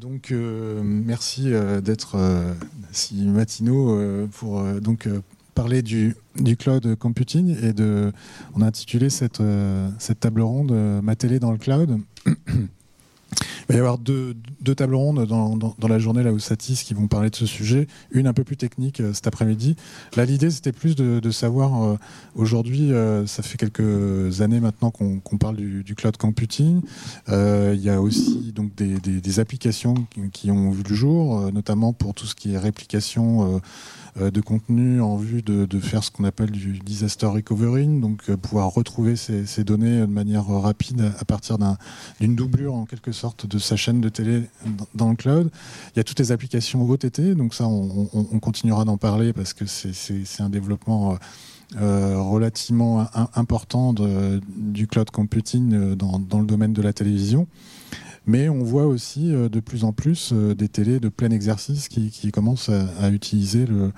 Donc merci d'être si matinaux pour donc parler du, cloud computing et on a intitulé cette cette table ronde ma télé dans le cloud. Il va y avoir deux, tables rondes dans, la journée là où Satis qui vont parler de ce sujet, une un peu plus technique euh, cet après-midi. Là, l'idée c'était plus de, savoir euh, aujourd'hui, euh, ça fait quelques années maintenant qu'on parle du, cloud computing. il y a aussi donc des, applications qui, ont vu le jour, notamment pour tout ce qui est réplication de contenu en vue de, faire ce qu'on appelle du disaster recovering, donc pouvoir retrouver ces, données de manière rapide à partir d'une doublure en quelque sorte de sa chaîne de télé dans le cloud. Il y a toutes les applications OTT, donc ça, on, continuera d'en parler parce que c'est un développement euh, euh, relativement important du cloud computing euh, dans, le domaine de la télévision. Mais on voit aussi euh, de plus en plus euh, des télés de plein exercice qui, commencent à, utiliser le,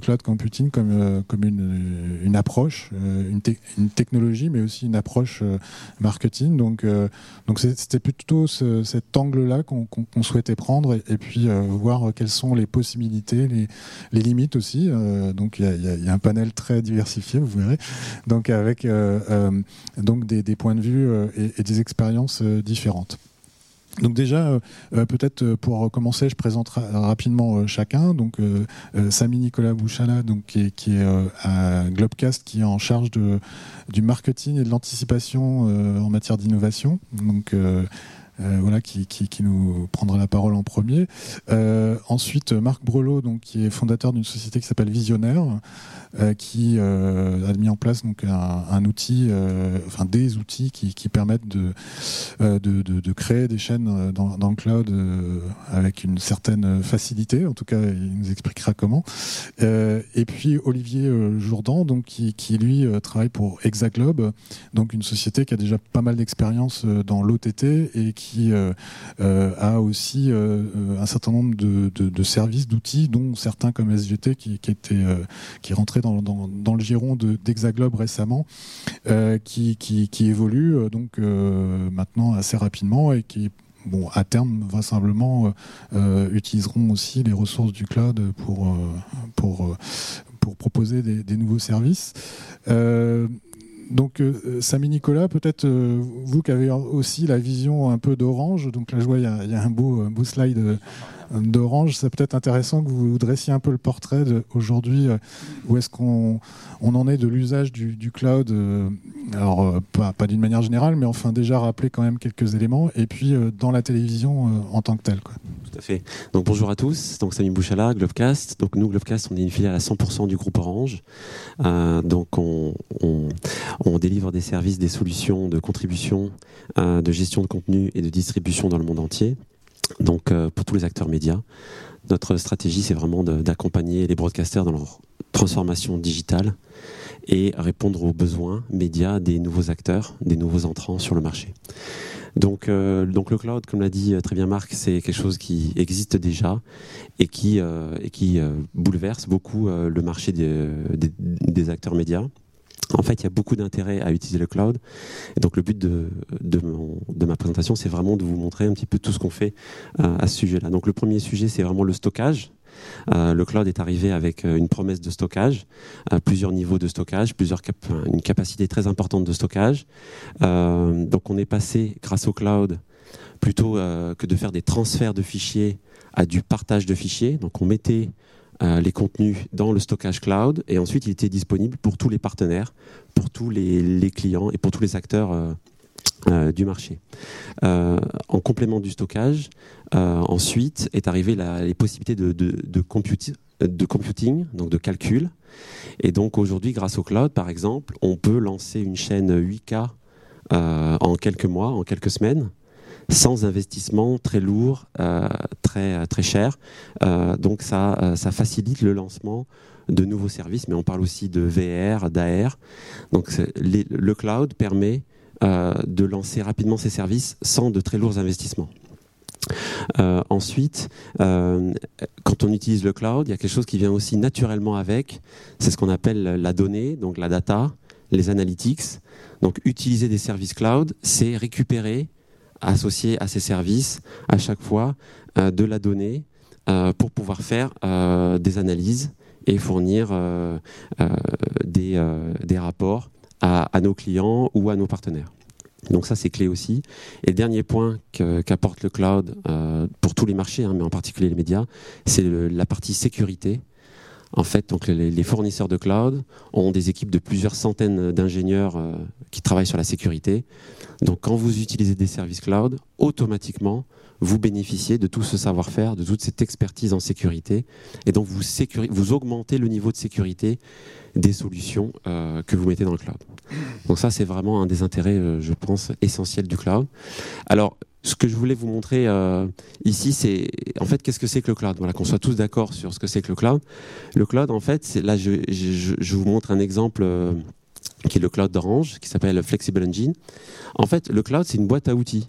cloud computing comme, euh, une, approche, une, technologie, mais aussi une approche marketing. Donc, c'était plutôt cet angle-là qu'on souhaitait prendre et, puis voir quelles sont les possibilités, les, limites aussi. donc il y, a, un panel très diversifié, vous verrez, donc avec donc des, points de vue et des expériences différentes. Donc déjà, euh, euh, peut-être euh, pour commencer, je présente rapidement chacun. Donc Samy Nicolas Bouchala, qui est, à Globcast, qui est en charge du marketing et de l'anticipation en matière d'innovation. Donc voilà, qui, nous prendra la parole en premier. Ensuite, Marc Brelot, qui est fondateur d'une société qui s'appelle Visionnaire, qui a mis en place donc, un, outil, enfin des outils qui, permettent de, de, créer des chaînes dans, le cloud avec une certaine facilité. En tout cas, il nous expliquera comment. et puis Olivier Jourdan, donc, qui, lui travaille pour Hexaglobe, donc une société qui a déjà pas mal d'expérience dans l'OTT et qui euh, euh, a aussi euh, un certain nombre de, services, d'outils, dont certains comme SGT qui, qui était qui rentrait dans, le giron d'Hexaglobe récemment, qui, qui, évolue donc maintenant assez rapidement et qui bon, à terme, vraisemblablement, utiliseront aussi les ressources du cloud pour, proposer des, nouveaux services. Donc, euh, Samy Nicolas, peut-être euh, vous qui avez aussi la vision un peu d'orange, donc là je vois il y, a, un beau, slide euh, d'Orange. C'est peut-être intéressant que vous dressiez un peu le portrait aujourd'hui. Euh, où est-ce qu'on on en est de l'usage du, cloud euh, Alors, euh, pas, d'une manière générale, mais enfin déjà rappeler quand même quelques éléments. Et puis dans la télévision en tant que telle. Tout à fait. Donc bonjour à tous. Donc Samy Bouchala, Globecast. Donc nous, Globecast, on est une filiale à 100% du groupe Orange. donc on, on, délivre des services, des solutions de contribution, de gestion de contenu et de distribution dans le monde entier. Donc euh, pour tous les acteurs médias, notre stratégie c'est vraiment d'accompagner les broadcasters dans leur transformation digitale et répondre aux besoins médias des nouveaux acteurs, des nouveaux entrants sur le marché. Donc, euh, le cloud, comme l'a dit euh, très bien Marc, c'est quelque chose qui existe déjà et qui, bouleverse beaucoup le marché des acteurs médias. En fait, il y a beaucoup d'intérêt à utiliser le cloud. Donc, le but de, de, ma présentation, c'est vraiment de vous montrer un petit peu tout ce qu'on fait euh, à ce sujet-là. Donc, le premier sujet, c'est vraiment le stockage. Euh, le cloud est arrivé avec euh, une promesse de stockage, plusieurs niveaux de stockage, plusieurs une capacité très importante de stockage. donc, on est passé, grâce au cloud, plutôt que de faire des transferts de fichiers à du partage de fichiers. Donc, on mettait euh, les contenus dans le stockage cloud et ensuite il était disponible pour tous les partenaires, pour tous les, clients et pour tous les acteurs euh, euh, du marché. en complément du stockage, ensuite est arrivé les possibilités de, de, de, computing, donc de calcul. Et donc aujourd'hui, grâce au cloud, par exemple, on peut lancer une chaîne 8K en quelques mois, en quelques semaines sans investissement très lourd, euh, très, très cher. Euh, donc ça, euh, ça facilite le lancement de nouveaux services, mais on parle aussi de VR, d'AR. Donc le cloud permet de lancer rapidement ces services sans de très lourds investissements. ensuite, quand on utilise le cloud, il y a quelque chose qui vient aussi naturellement avec, c'est ce qu'on appelle la donnée, donc la data, les analytics. Donc utiliser des services cloud, c'est récupérer associer à ces services à chaque fois de la donnée pour pouvoir faire des analyses et fournir des, rapports à, nos clients ou à nos partenaires. Donc ça, c'est clé aussi. Et dernier point qu'apporte le cloud pour tous les marchés, hein, mais en particulier les médias, c'est la partie sécurité. En fait, les, fournisseurs de cloud ont des équipes de plusieurs centaines d'ingénieurs euh, qui travaillent sur la sécurité. Donc, quand vous utilisez des services cloud, automatiquement, vous bénéficiez de tout ce savoir-faire, de toute cette expertise en sécurité, et donc vous, augmentez le niveau de sécurité des solutions euh, que vous mettez dans le cloud. Donc ça, c'est vraiment un des intérêts, euh, je pense, essentiels du cloud. Alors, ce que je voulais vous montrer euh, ici, c'est en fait qu'est-ce que c'est que le cloud? Voilà, qu'on soit tous d'accord sur ce que c'est que le cloud. Le cloud, en fait, là, je, vous montre un exemple qui est le cloud d'Orange, qui s'appelle Flexible Engine. En fait, le cloud, c'est une boîte à outils.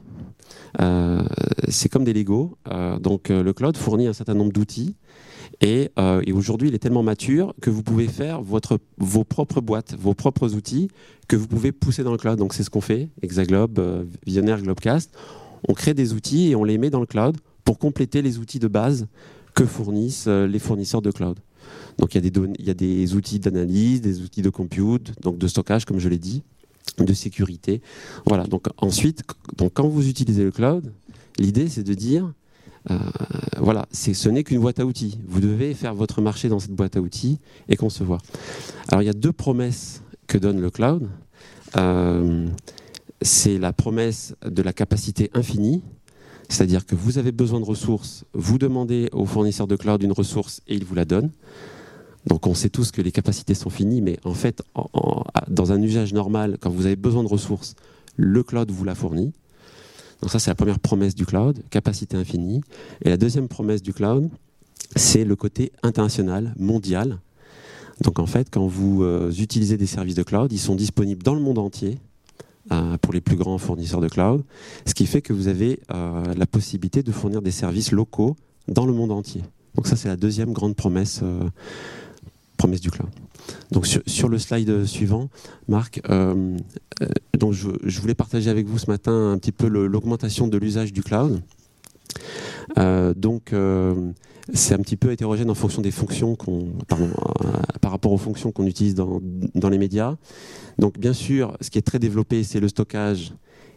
Euh, c'est comme des Lego. donc, le cloud fournit un certain nombre d'outils. Et, aujourd'hui, il est tellement mature que vous pouvez faire votre, vos propres boîtes, vos propres outils que vous pouvez pousser dans le cloud. Donc, c'est ce qu'on fait, Hexaglobe, Visionnaire, Globecast on crée des outils et on les met dans le cloud pour compléter les outils de base que fournissent euh, les fournisseurs de cloud. Donc il y a des outils d'analyse, des outils de compute, donc de stockage comme je l'ai dit, de sécurité. Voilà. Donc ensuite, quand vous utilisez le cloud, l'idée c'est de dire euh, voilà, ce n'est qu'une boîte à outils. Vous devez faire votre marché dans cette boîte à outils et concevoir. Alors il y a deux promesses que donne le cloud. Euh, c'est la promesse de la capacité infinie, c'est-à-dire que vous avez besoin de ressources, vous demandez au fournisseur de cloud une ressource et il vous la donne. Donc on sait tous que les capacités sont finies, mais en fait, dans un usage normal, quand vous avez besoin de ressources, le cloud vous la fournit. Donc ça, c'est la première promesse du cloud, capacité infinie. Et la deuxième promesse du cloud, c'est le côté international, mondial. Donc en fait, quand vous euh, utilisez des services de cloud, ils sont disponibles dans le monde entier, euh, pour les plus grands fournisseurs de cloud, ce qui fait que vous avez euh, la possibilité de fournir des services locaux dans le monde entier. Donc ça, c'est la deuxième grande promesse, promesse du cloud. Donc sur, le slide suivant, Marc, donc je, voulais partager avec vous ce matin un petit peu l'augmentation de l'usage du cloud. donc c'est un petit peu hétérogène en fonction des fonctions qu'on, par rapport aux fonctions qu'on utilise dans, dans les médias. Donc bien sûr, ce qui est très développé, c'est le stockage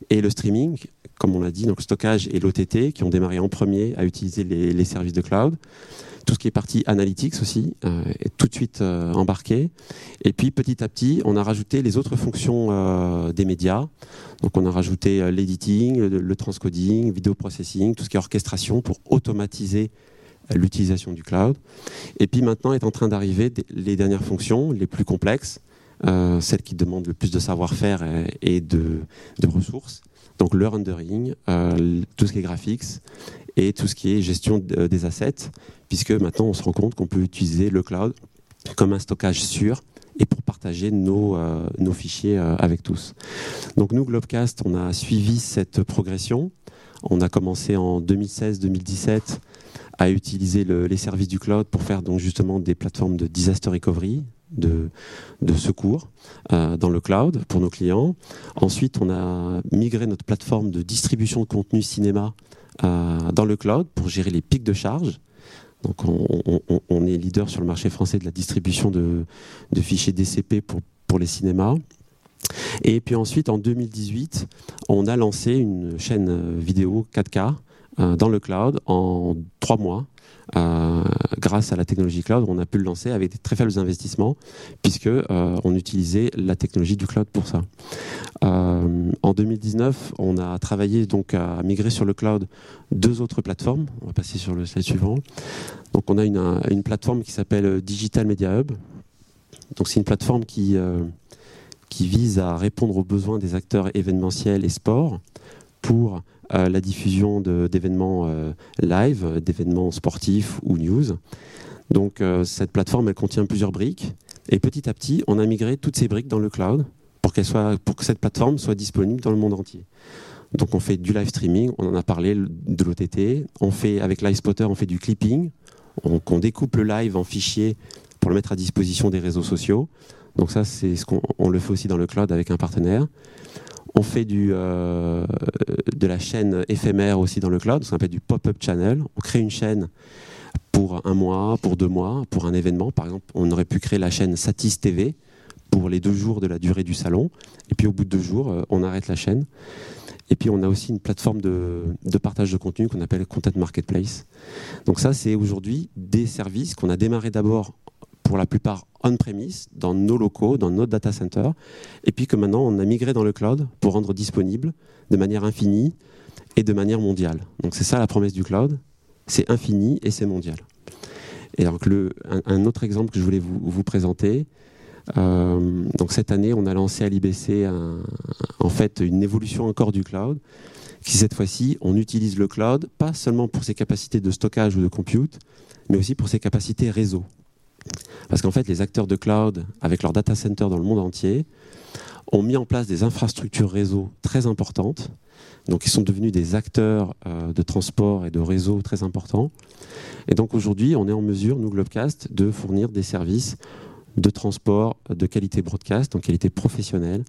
et le streaming, comme on l'a dit, donc le stockage et l'OTT qui ont démarré en premier à utiliser les, services de cloud. Tout ce qui est partie analytics aussi euh, est tout de suite euh, embarqué. Et puis petit à petit, on a rajouté les autres fonctions euh, des médias. Donc on a rajouté l'editing, le, le, transcoding, vidéo processing, tout ce qui est orchestration pour automatiser l'utilisation du cloud. Et puis maintenant est en train d'arriver les dernières fonctions, les plus complexes, euh, celles qui demandent le plus de savoir-faire et, de, ressources. Donc le rendering, euh, tout ce qui est graphics et tout ce qui est gestion euh, des assets, puisque maintenant on se rend compte qu'on peut utiliser le cloud comme un stockage sûr et pour partager nos, nos fichiers avec tous. Donc nous, Globecast, on a suivi cette progression. On a commencé en 2016-2017 à utiliser les services du cloud pour faire donc justement des plateformes de disaster recovery, de, secours euh, dans le cloud pour nos clients. Ensuite, on a migré notre plateforme de distribution de contenu cinéma euh, dans le cloud pour gérer les pics de charge. Donc, on, est leader sur le marché français de la distribution de, fichiers DCP pour, les cinémas. Et puis ensuite, en 2018, on a lancé une chaîne vidéo 4K euh, dans le cloud en trois mois euh, grâce à la technologie cloud, on a pu le lancer avec des très faibles investissements, puisque euh, on utilisait la technologie du cloud pour ça. Euh, en 2019, on a travaillé donc à migrer sur le cloud deux autres plateformes. On va passer sur le slide suivant. Donc, on a une, une plateforme qui s'appelle Digital Media Hub. Donc, c'est une plateforme qui qui vise à répondre aux besoins des acteurs événementiels et sports pour la diffusion d'événements euh, live, d'événements sportifs ou news. Donc euh, cette plateforme, elle contient plusieurs briques. Et petit à petit, on a migré toutes ces briques dans le cloud pour, soit, pour que cette plateforme soit disponible dans le monde entier. Donc on fait du live streaming, on en a parlé de l'OTT. On fait avec LiveSpotter, on fait du clipping. On, on, découpe le live en fichiers pour le mettre à disposition des réseaux sociaux. Donc ça, c'est ce qu'on le fait aussi dans le cloud avec un partenaire. On fait du, de la chaîne éphémère aussi dans le cloud, ce qu'on appelle du pop-up channel. On crée une chaîne pour un mois, pour deux mois, pour un événement. Par exemple, on aurait pu créer la chaîne Satis TV pour les deux jours de la durée du salon. Et puis au bout de deux jours, on arrête la chaîne. Et puis on a aussi une plateforme de, partage de contenu qu'on appelle Content Marketplace. Donc ça, c'est aujourd'hui des services qu'on a démarré d'abord pour la plupart on-premise, dans nos locaux, dans notre data center, et puis que maintenant on a migré dans le cloud pour rendre disponible de manière infinie et de manière mondiale. Donc c'est ça la promesse du cloud, c'est infini et c'est mondial. Et donc le, un, autre exemple que je voulais vous présenter, euh, donc cette année, on a lancé à l'IBC en fait une évolution encore du cloud, qui cette fois-ci, on utilise le cloud pas seulement pour ses capacités de stockage ou de compute, mais aussi pour ses capacités réseau. Parce qu'en fait, les acteurs de cloud, avec leurs data centers dans le monde entier, ont mis en place des infrastructures réseau très importantes. Donc, ils sont devenus des acteurs euh, de transport et de réseau très importants. Et donc, aujourd'hui, on est en mesure, nous, Globecast, de fournir des services de transport de qualité broadcast, en qualité professionnelle,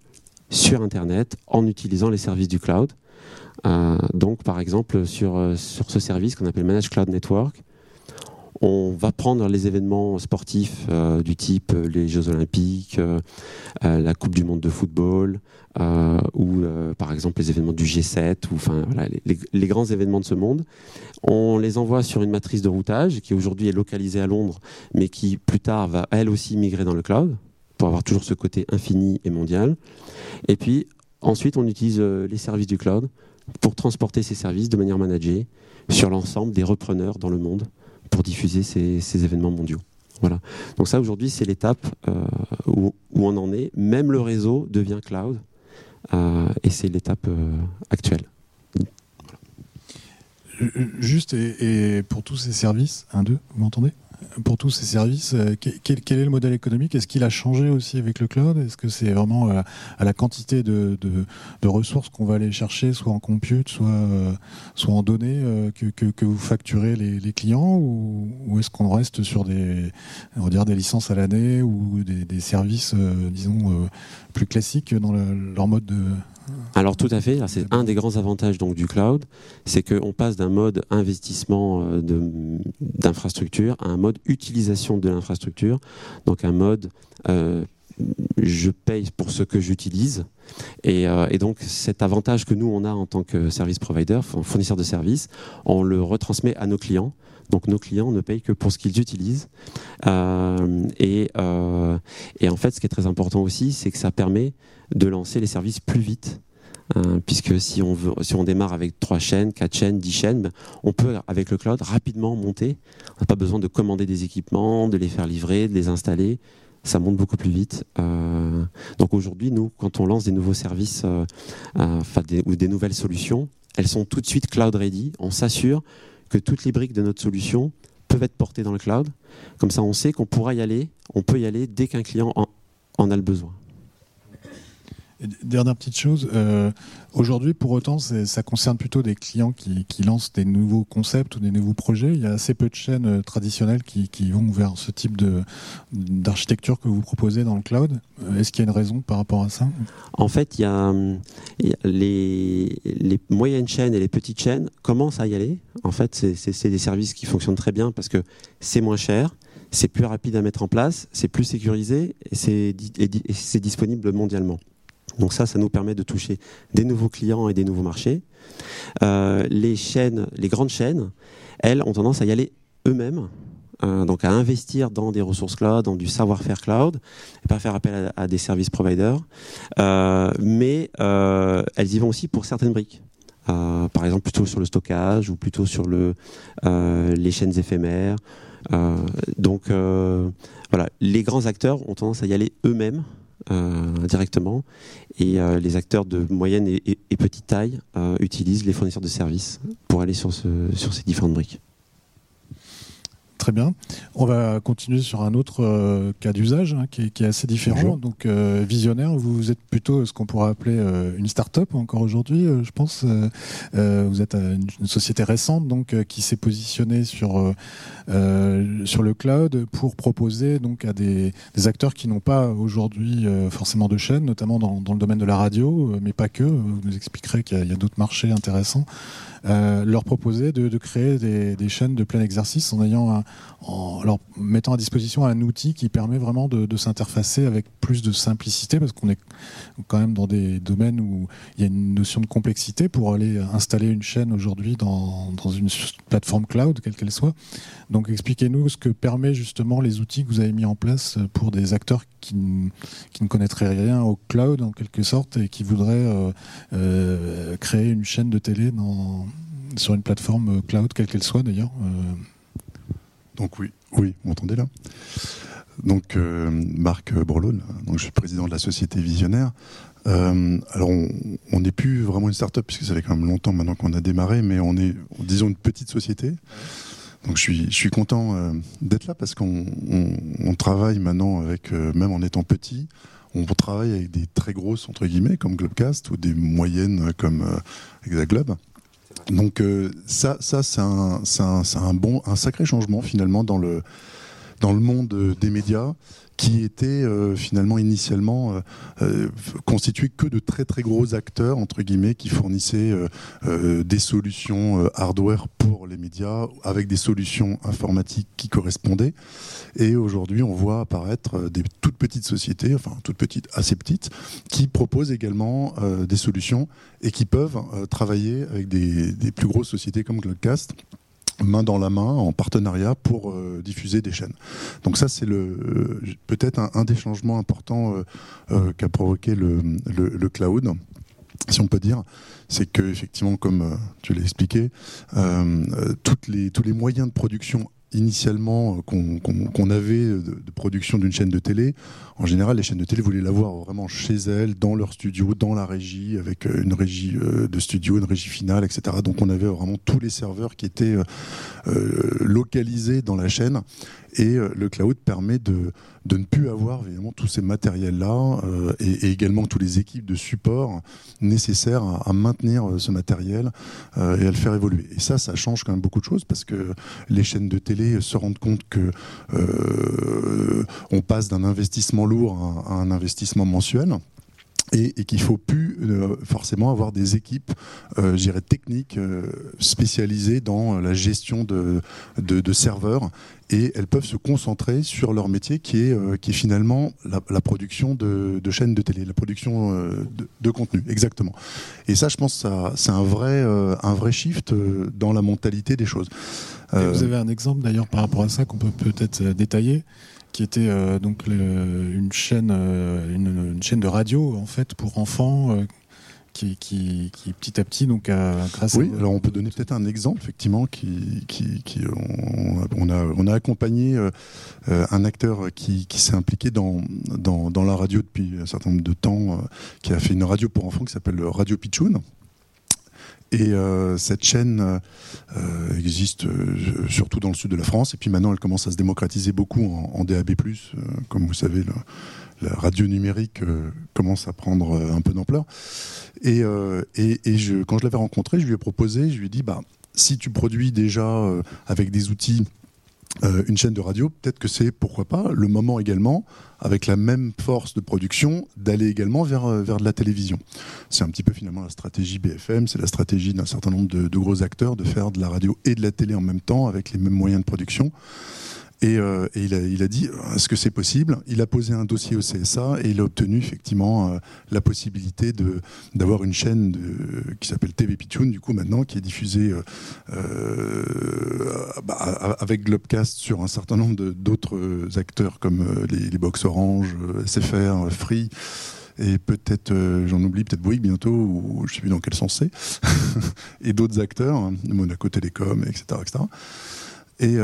sur Internet, en utilisant les services du cloud. Euh, donc, par exemple, sur, euh, sur ce service qu'on appelle Managed Cloud Network, on va prendre les événements sportifs euh, du type euh, les Jeux Olympiques, euh, la Coupe du Monde de football, ou par exemple les événements du G7, ou enfin les, grands événements de ce monde. On les envoie sur une matrice de routage qui aujourd'hui est localisée à Londres, mais qui plus tard va elle aussi migrer dans le cloud pour avoir toujours ce côté infini et mondial. Et puis ensuite, on utilise les services du cloud pour transporter ces services de manière managée sur l'ensemble des repreneurs dans le monde pour diffuser ces, événements mondiaux. Voilà. Donc ça, aujourd'hui, c'est l'étape euh, où, on en est. Même le réseau devient cloud, euh, et c'est l'étape euh, actuelle. Juste, et, pour tous ces services, un, deux, vous m'entendez? Pour tous ces services, euh, quel, est le modèle économique? Est-ce qu'il a changé aussi avec le cloud? Est-ce que c'est vraiment euh, à, la quantité de, ressources qu'on va aller chercher, soit en compute, soit, euh, soit en données, que, vous facturez les, clients? Ou, est-ce qu'on reste sur des, on va dire des licences à l'année ou des, services, disons, plus classiques dans leur mode de, alors tout à fait, c'est un des grands avantages donc du cloud, c'est qu'on passe d'un mode investissement d'infrastructure à un mode utilisation de l'infrastructure, donc un mode euh, je paye pour ce que j'utilise. Euh, et, donc cet avantage que nous, on a en tant que service provider, fournisseur de services, on le retransmet à nos clients. Donc nos clients ne payent que pour ce qu'ils utilisent. et, et, en fait, ce qui est très important aussi, c'est que ça permet de lancer les services plus vite. Euh, puisque si on, veut, si on démarre avec trois chaînes, quatre chaînes, dix chaînes, ben, on peut, avec le cloud, rapidement monter. On n'a pas besoin de commander des équipements, de les faire livrer, de les installer. Ça monte beaucoup plus vite. Euh, donc aujourd'hui, nous, quand on lance des nouveaux services euh, ou des nouvelles solutions, elles sont tout de suite cloud ready. On s'assure que toutes les briques de notre solution peuvent être portées dans le cloud. Comme ça, on sait qu'on pourra y aller, on peut y aller dès qu'un client en a le besoin. Dernière petite chose, euh, aujourd'hui pour autant ça concerne plutôt des clients qui, lancent des nouveaux concepts ou des nouveaux projets. Il y a assez peu de chaînes euh, traditionnelles qui, vont vers ce type d'architecture que vous proposez dans le cloud. Euh, est-ce qu'il y a une raison par rapport à ça? En fait, il y a, les, les, moyennes chaînes et les petites chaînes commencent à y aller. En fait, c'est des services qui fonctionnent très bien parce que c'est moins cher c'est plus rapide à mettre en place, c'est plus sécurisé et c'est disponible mondialement. Donc ça, ça nous permet de toucher des nouveaux clients et des nouveaux marchés. Euh, les grandes chaînes, elles ont tendance à y aller eux-mêmes, euh, donc à investir dans des ressources cloud, dans du savoir-faire cloud, et pas faire appel à, des services providers. Euh, mais elles y vont aussi pour certaines briques. par exemple, plutôt sur le stockage ou plutôt sur le, les chaînes éphémères. donc voilà, les grands acteurs ont tendance à y aller eux-mêmes directement. Et euh, les acteurs de moyenne et, petite taille euh, utilisent les fournisseurs de services pour aller sur ces différentes briques. Très bien. On va continuer sur un autre euh, cas d'usage hein, qui, est assez différent. Donc, euh, visionnaire, vous êtes plutôt ce qu'on pourrait appeler euh, une start-up encore aujourd'hui, je pense. vous êtes une, société récente donc qui s'est positionnée sur sur le cloud pour proposer donc à des, acteurs qui n'ont pas aujourd'hui forcément de chaîne, notamment dans, le domaine de la radio, mais pas que. Vous nous expliquerez qu'il y a d'autres marchés intéressants. Euh, leur proposer de, créer des, chaînes de plein exercice en ayant en leur mettant à disposition un outil qui permet vraiment de, s'interfacer avec plus de simplicité parce qu'on est quand même dans des domaines où il y a une notion de complexité pour aller installer une chaîne aujourd'hui dans, une plateforme cloud, quelle qu'elle soit. Donc expliquez-nous ce que permet justement les outils que vous avez mis en place pour des acteurs qui, qui ne connaîtraient rien au cloud en quelque sorte et qui voudraient euh, euh, créer une chaîne de télé sur une plateforme cloud, quelle qu'elle soit d'ailleurs. Euh. Donc oui, oui, vous m'entendez là? Donc Marc Borlone, donc je suis président de la société Visionnaire. alors on n'est plus vraiment une start-up puisque ça fait quand même longtemps maintenant qu'on a démarré, mais on est disons une petite société. Donc je suis, content euh, d'être là parce qu'on travaille maintenant avec, euh, même en étant petit, on travaille avec des très grosses entre guillemets comme Globcast ou des moyennes comme euh, Hexaglobe. Donc ça, ça c'est un, bon, un sacré changement finalement dans le, dans le monde des médias qui était euh, finalement initialement euh, euh, constitué que de très très gros acteurs entre guillemets qui fournissaient des solutions hardware pour les médias avec des solutions informatiques qui correspondaient. Et aujourd'hui, on voit apparaître des toutes petites sociétés, enfin toutes petites, assez petites, qui proposent également des solutions et qui peuvent travailler avec des, des plus grosses sociétés comme Cloudcast main dans la main en partenariat pour euh, diffuser des chaînes. Donc ça c'est euh, peut-être un, des changements importants euh, qu'a provoqué le, cloud si on peut dire, c'est que effectivement, comme tu l'as expliqué, tous les moyens de production initialement euh, qu'on avait de, production d'une chaîne de télé, en général, les chaînes de télé voulaient l'avoir vraiment chez elles, dans leur studio, dans la régie, avec euh, une régie euh, de studio, une régie finale, etc. Donc on avait vraiment tous les serveurs qui étaient localisés dans la chaîne. Et le cloud permet de, ne plus avoir évidemment tous ces matériels-là et, également tous les équipes de support nécessaires à, maintenir ce matériel et à le faire évoluer. Et ça, ça change quand même beaucoup de choses parce que les chaînes de télé se rendre compte que euh, on passe d'un investissement lourd à, un investissement mensuel. Et, qu'il ne faut plus euh, forcément avoir des équipes euh, techniques euh, spécialisées dans la gestion de, de, serveurs. Et elles peuvent se concentrer sur leur métier qui est, qui est finalement la, production de, chaînes de télé, la production de, contenu, exactement. Et ça, je pense, c'est un vrai, un vrai shift dans la mentalité des choses. Vous euh, avez un exemple d'ailleurs par rapport à ça qu'on peut peut-être euh, détailler qui était euh, donc une chaîne une, chaîne de radio en fait pour enfants qui, qui, petit à petit donc grâce oui alors on peut donner peut-être un exemple effectivement qui, qui, on, a on a accompagné un acteur qui, s'est impliqué dans, dans, dans la radio depuis un certain nombre de temps qui a fait une radio pour enfants qui s'appelle Radio Pichoun et euh, cette chaîne euh, existe euh, surtout dans le sud de la France. Et puis maintenant, elle commence à se démocratiser beaucoup en, DAB+. comme vous savez, la radio numérique commence à prendre un peu d'ampleur. Et, quand je l'avais rencontré, je lui ai proposé, je lui ai dit, bah, si tu produis déjà avec des outils euh, une chaîne de radio, peut-être que c'est, pourquoi pas, le moment également, avec la même force de production, d'aller également vers, euh, vers de la télévision. C'est un petit peu finalement la stratégie BFM, c'est la stratégie d'un certain nombre de, gros acteurs de faire de la radio et de la télé en même temps, avec les mêmes moyens de production. Et, euh, il, a, dit est-ce que c'est possible? Il a posé un dossier au CSA et il a obtenu effectivement euh, la possibilité d'avoir une chaîne de, qui s'appelle TV Pitchoun, du coup maintenant, qui est diffusée euh, bah, avec Globcast sur un certain nombre d'autres acteurs comme les, les Box Orange, SFR, Free et peut-être, j'en oublie, peut-être Bouygues bientôt, ou je ne sais plus dans quel sens c'est, et d'autres acteurs, hein, Monaco Télécom, etc. etc. Et,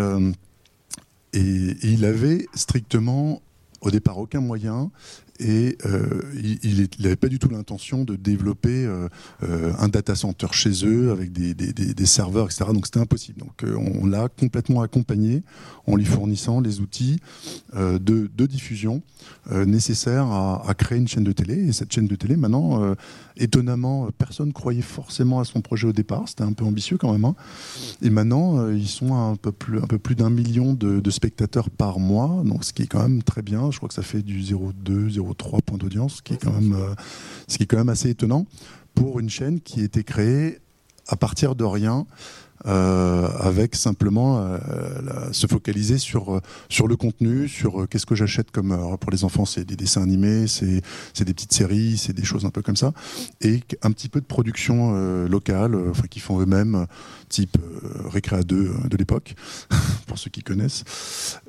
et, il avait strictement au départ aucun moyen et euh, il n'avait pas du tout l'intention de développer euh, euh, un data center chez eux avec des, serveurs, etc. Donc c'était impossible. Donc on l'a complètement accompagné en lui fournissant les outils de, diffusion nécessaires à, créer une chaîne de télé. Et cette chaîne de télé, maintenant, étonnamment, personne croyait forcément à son projet au départ. C'était un peu ambitieux quand même. Hein. Et maintenant, ils sont à un peu plus, un peu plus d'un million de, de, spectateurs par mois, donc ce qui est quand même très bien. Je crois que ça fait du 0,2, 0,3 3 points d'audience, ce qui est quand même, euh, ce qui est quand même assez étonnant pour une chaîne qui a été créée à partir de rien. Euh, avec simplement euh, se focaliser sur sur le contenu, sur qu'est-ce que j'achète comme pour les enfants, c'est des dessins animés, c'est c'est des petites séries, c'est des choses un peu comme ça, et un petit peu de production locale, enfin qui font eux-mêmes, type Récréa 2 de l'époque, pour ceux qui connaissent.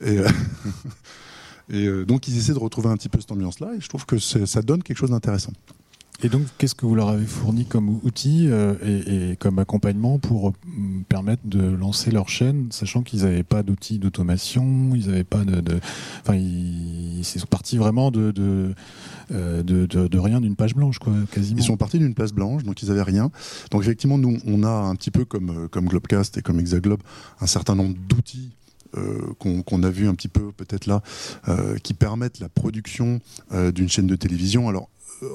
Et, Et euh, donc ils essaient de retrouver un petit peu cette ambiance-là, et je trouve que ça donne quelque chose d'intéressant. Et donc, qu'est-ce que vous leur avez fourni comme outil euh, et, comme accompagnement pour euh, permettre de lancer leur chaîne, sachant qu'ils n'avaient pas d'outils d'automation, ils n'avaient pas de, enfin, ils, sont partis vraiment de de, de, rien, d'une page blanche, quoi, quasiment. Ils sont partis d'une page blanche, donc ils n'avaient rien. Donc effectivement, nous, on a un petit peu comme comme Globecast et comme Hexaglobe, un certain nombre d'outils euh, qu'on a vu un petit peu peut-être là, euh, qui permettent la production euh, d'une chaîne de télévision. Alors,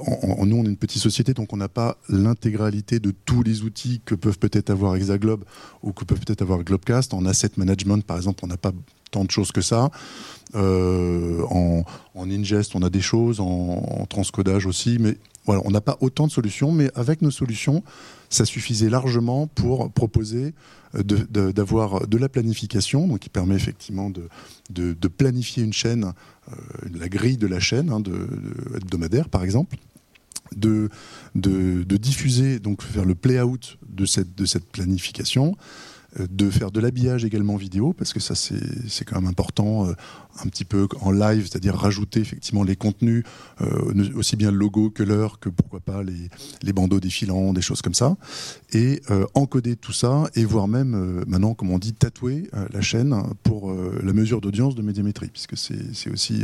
en, nous, on est une petite société, donc on n'a pas l'intégralité de tous les outils que peuvent peut-être avoir Hexaglobe ou que peuvent peut-être avoir Globecast. En asset management, par exemple, on n'a pas tant de choses que ça. en, ingest, on a des choses, en transcodage aussi, mais voilà, on n'a pas autant de solutions, mais avec nos solutions, ça suffisait largement pour proposer d'avoir de, la planification, donc qui permet effectivement de, planifier une chaîne, euh, la grille de la chaîne, hein, de, hebdomadaire par exemple, de, diffuser, donc faire le play-out de cette, de cette planification, de faire de l'habillage également vidéo, parce que ça c'est quand même important, euh, un petit peu en live, c'est-à-dire rajouter effectivement les contenus, euh, aussi bien le logo que l'heure, que pourquoi pas les, les, bandeaux défilants, des choses comme ça, et encoder tout ça, et voire même maintenant, comme on dit, tatouer la chaîne pour la mesure d'audience de médiamétrie, puisque c'est aussi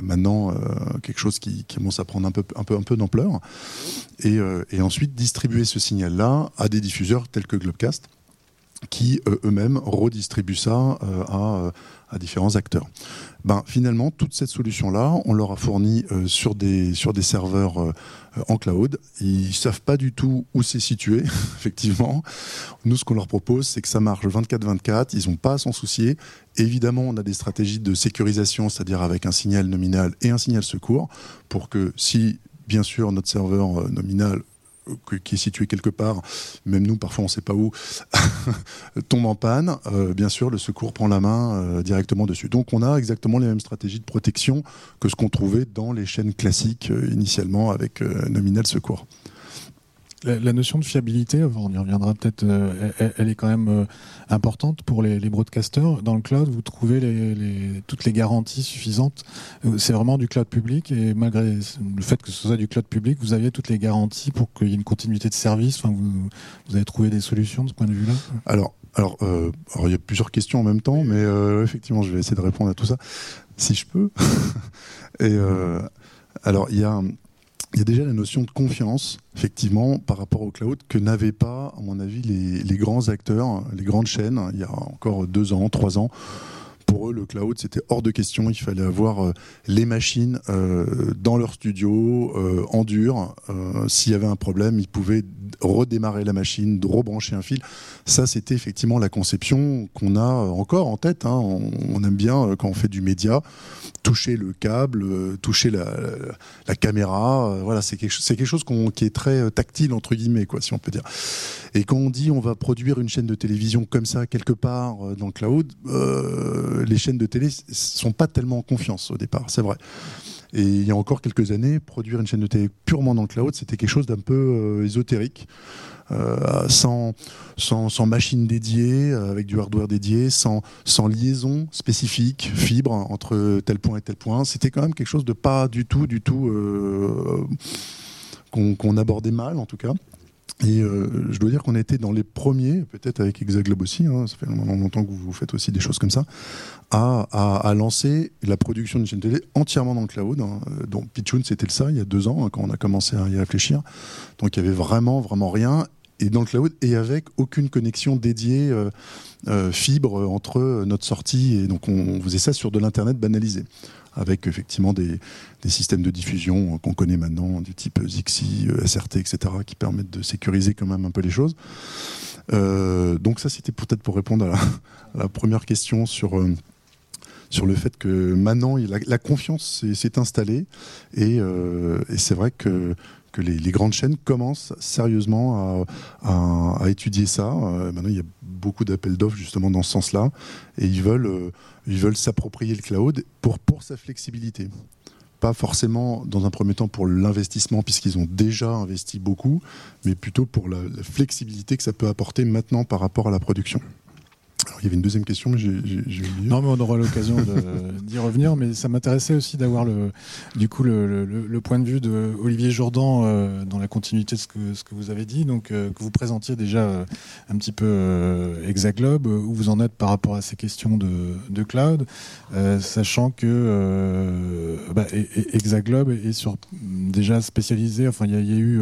maintenant quelque chose qui, commence à prendre un peu, un peu, un peu d'ampleur, et, et ensuite distribuer ce signal-là à des diffuseurs tels que Globecast qui euh, eux-mêmes redistribuent ça euh, à, à, différents acteurs. Ben, finalement, toute cette solution-là, on leur a fourni euh, sur, des, sur des serveurs en cloud. Ils ne savent pas du tout où c'est situé, effectivement. Nous, ce qu'on leur propose, c'est que ça marche 24-24, ils n'ont pas à s'en soucier. Évidemment, on a des stratégies de sécurisation, c'est-à-dire avec un signal nominal et un signal secours, pour que si bien sûr notre serveur nominal qui est situé quelque part, même nous parfois on ne sait pas où, tombe en panne, euh, bien sûr le secours prend la main euh, directement dessus. Donc on a exactement les mêmes stratégies de protection que ce qu'on trouvait dans les chaînes classiques euh, initialement avec nominal secours. La, notion de fiabilité, on y reviendra peut-être, euh, elle, est quand même euh, importante pour les, broadcasters. Dans le cloud, vous trouvez toutes les garanties suffisantes. Euh, c'est vraiment du cloud public et malgré le fait que ce soit du cloud public, vous aviez toutes les garanties pour qu'il y ait une continuité de service. Enfin, vous, vous avez trouvé des solutions de ce point de vue-là alors, alors, il y a plusieurs questions en même temps, mais effectivement, je vais essayer de répondre à tout ça, si je peux. et alors, il y a il y a déjà la notion de confiance, effectivement, par rapport au cloud, que n'avaient pas, à mon avis, les, grands acteurs, les grandes chaînes, il y a encore deux ans, trois ans. Pour eux, le cloud, c'était hors de question. Il fallait avoir euh, les machines euh, dans leur studio, euh, en dur. S'il y avait un problème, ils pouvaient redémarrer la machine, rebrancher un fil. Ça, c'était effectivement la conception qu'on a encore en tête. Hein. On, aime bien, quand on fait du média, toucher le câble, euh, toucher la, la, caméra. Euh, voilà, c'est quelque, quelque, chose qui est très euh, tactile, entre guillemets, quoi, si on peut dire. Et quand on dit on va produire une chaîne de télévision comme ça, quelque part dans le cloud, les chaînes de télé sont pas tellement en confiance au départ, c'est vrai. Et il y a encore quelques années, produire une chaîne de télé purement dans le cloud, c'était quelque chose d'un peu ésotérique. Euh, sans, sans, machine dédiée, euh, avec du hardware dédié, sans, sans liaison spécifique, fibre entre tel point et tel point. C'était quand même quelque chose de pas du tout, du tout euh, qu'on abordait mal en tout cas. Et euh, je dois dire qu'on a été dans les premiers, peut-être avec Exaglobe aussi, hein, ça fait longtemps que vous faites aussi des choses comme ça, à, lancer la production d'une chaîne télé entièrement dans le cloud. Hein. Donc Pitchoun, c'était le ça il y a deux ans, hein, quand on a commencé à y réfléchir. Donc il y avait vraiment, vraiment rien. Et dans le cloud, et avec aucune connexion dédiée euh, euh, fibre entre notre sortie. Et donc on faisait ça sur de l'Internet banalisé avec effectivement des, systèmes de diffusion qu'on connaît maintenant, du type Zixi, SRT, etc., qui permettent de sécuriser quand même un peu les choses. Euh, donc ça, c'était peut-être pour répondre à la, première question sur... Euh, sur le fait que maintenant la, confiance s'est installée et, euh, c'est vrai que que les, grandes chaînes commencent sérieusement à, étudier ça. Euh, maintenant, il y a beaucoup d'appels d'offres justement dans ce sens-là, et ils veulent, euh, s'approprier le cloud pour, pour sa flexibilité. Pas forcément dans un premier temps pour l'investissement, puisqu'ils ont déjà investi beaucoup, mais plutôt pour la flexibilité que ça peut apporter maintenant par rapport à la production il y avait une deuxième question, mais j'ai oublié. Non, mais on aura l'occasion d'y revenir. Mais ça m'intéressait aussi d'avoir le, du coup le, le, point de vue de Olivier Jourdan euh, dans la continuité de ce que, ce que vous avez dit. Donc, euh, que vous présentiez déjà euh, un petit peu Hexaglobe, où vous en êtes par rapport à ces questions de, de cloud, sachant que bah, Hexaglobe est sur, déjà spécialisé. Enfin, il y, y, a eu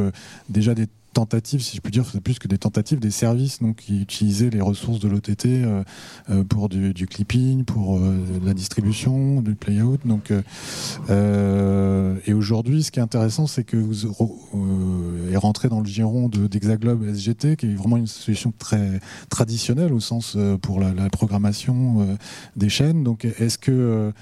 déjà des tentatives, si je puis dire, c'est plus que des tentatives, des services donc, qui utilisaient les ressources de l'OTT euh, euh, pour du, clipping, pour euh, la distribution, du play-out. Donc, et aujourd'hui, ce qui est intéressant, c'est que vous est rentré dans le giron d'Hexaglobe SGT, qui est vraiment une solution très traditionnelle au sens pour la, la programmation des chaînes. Donc, est-ce que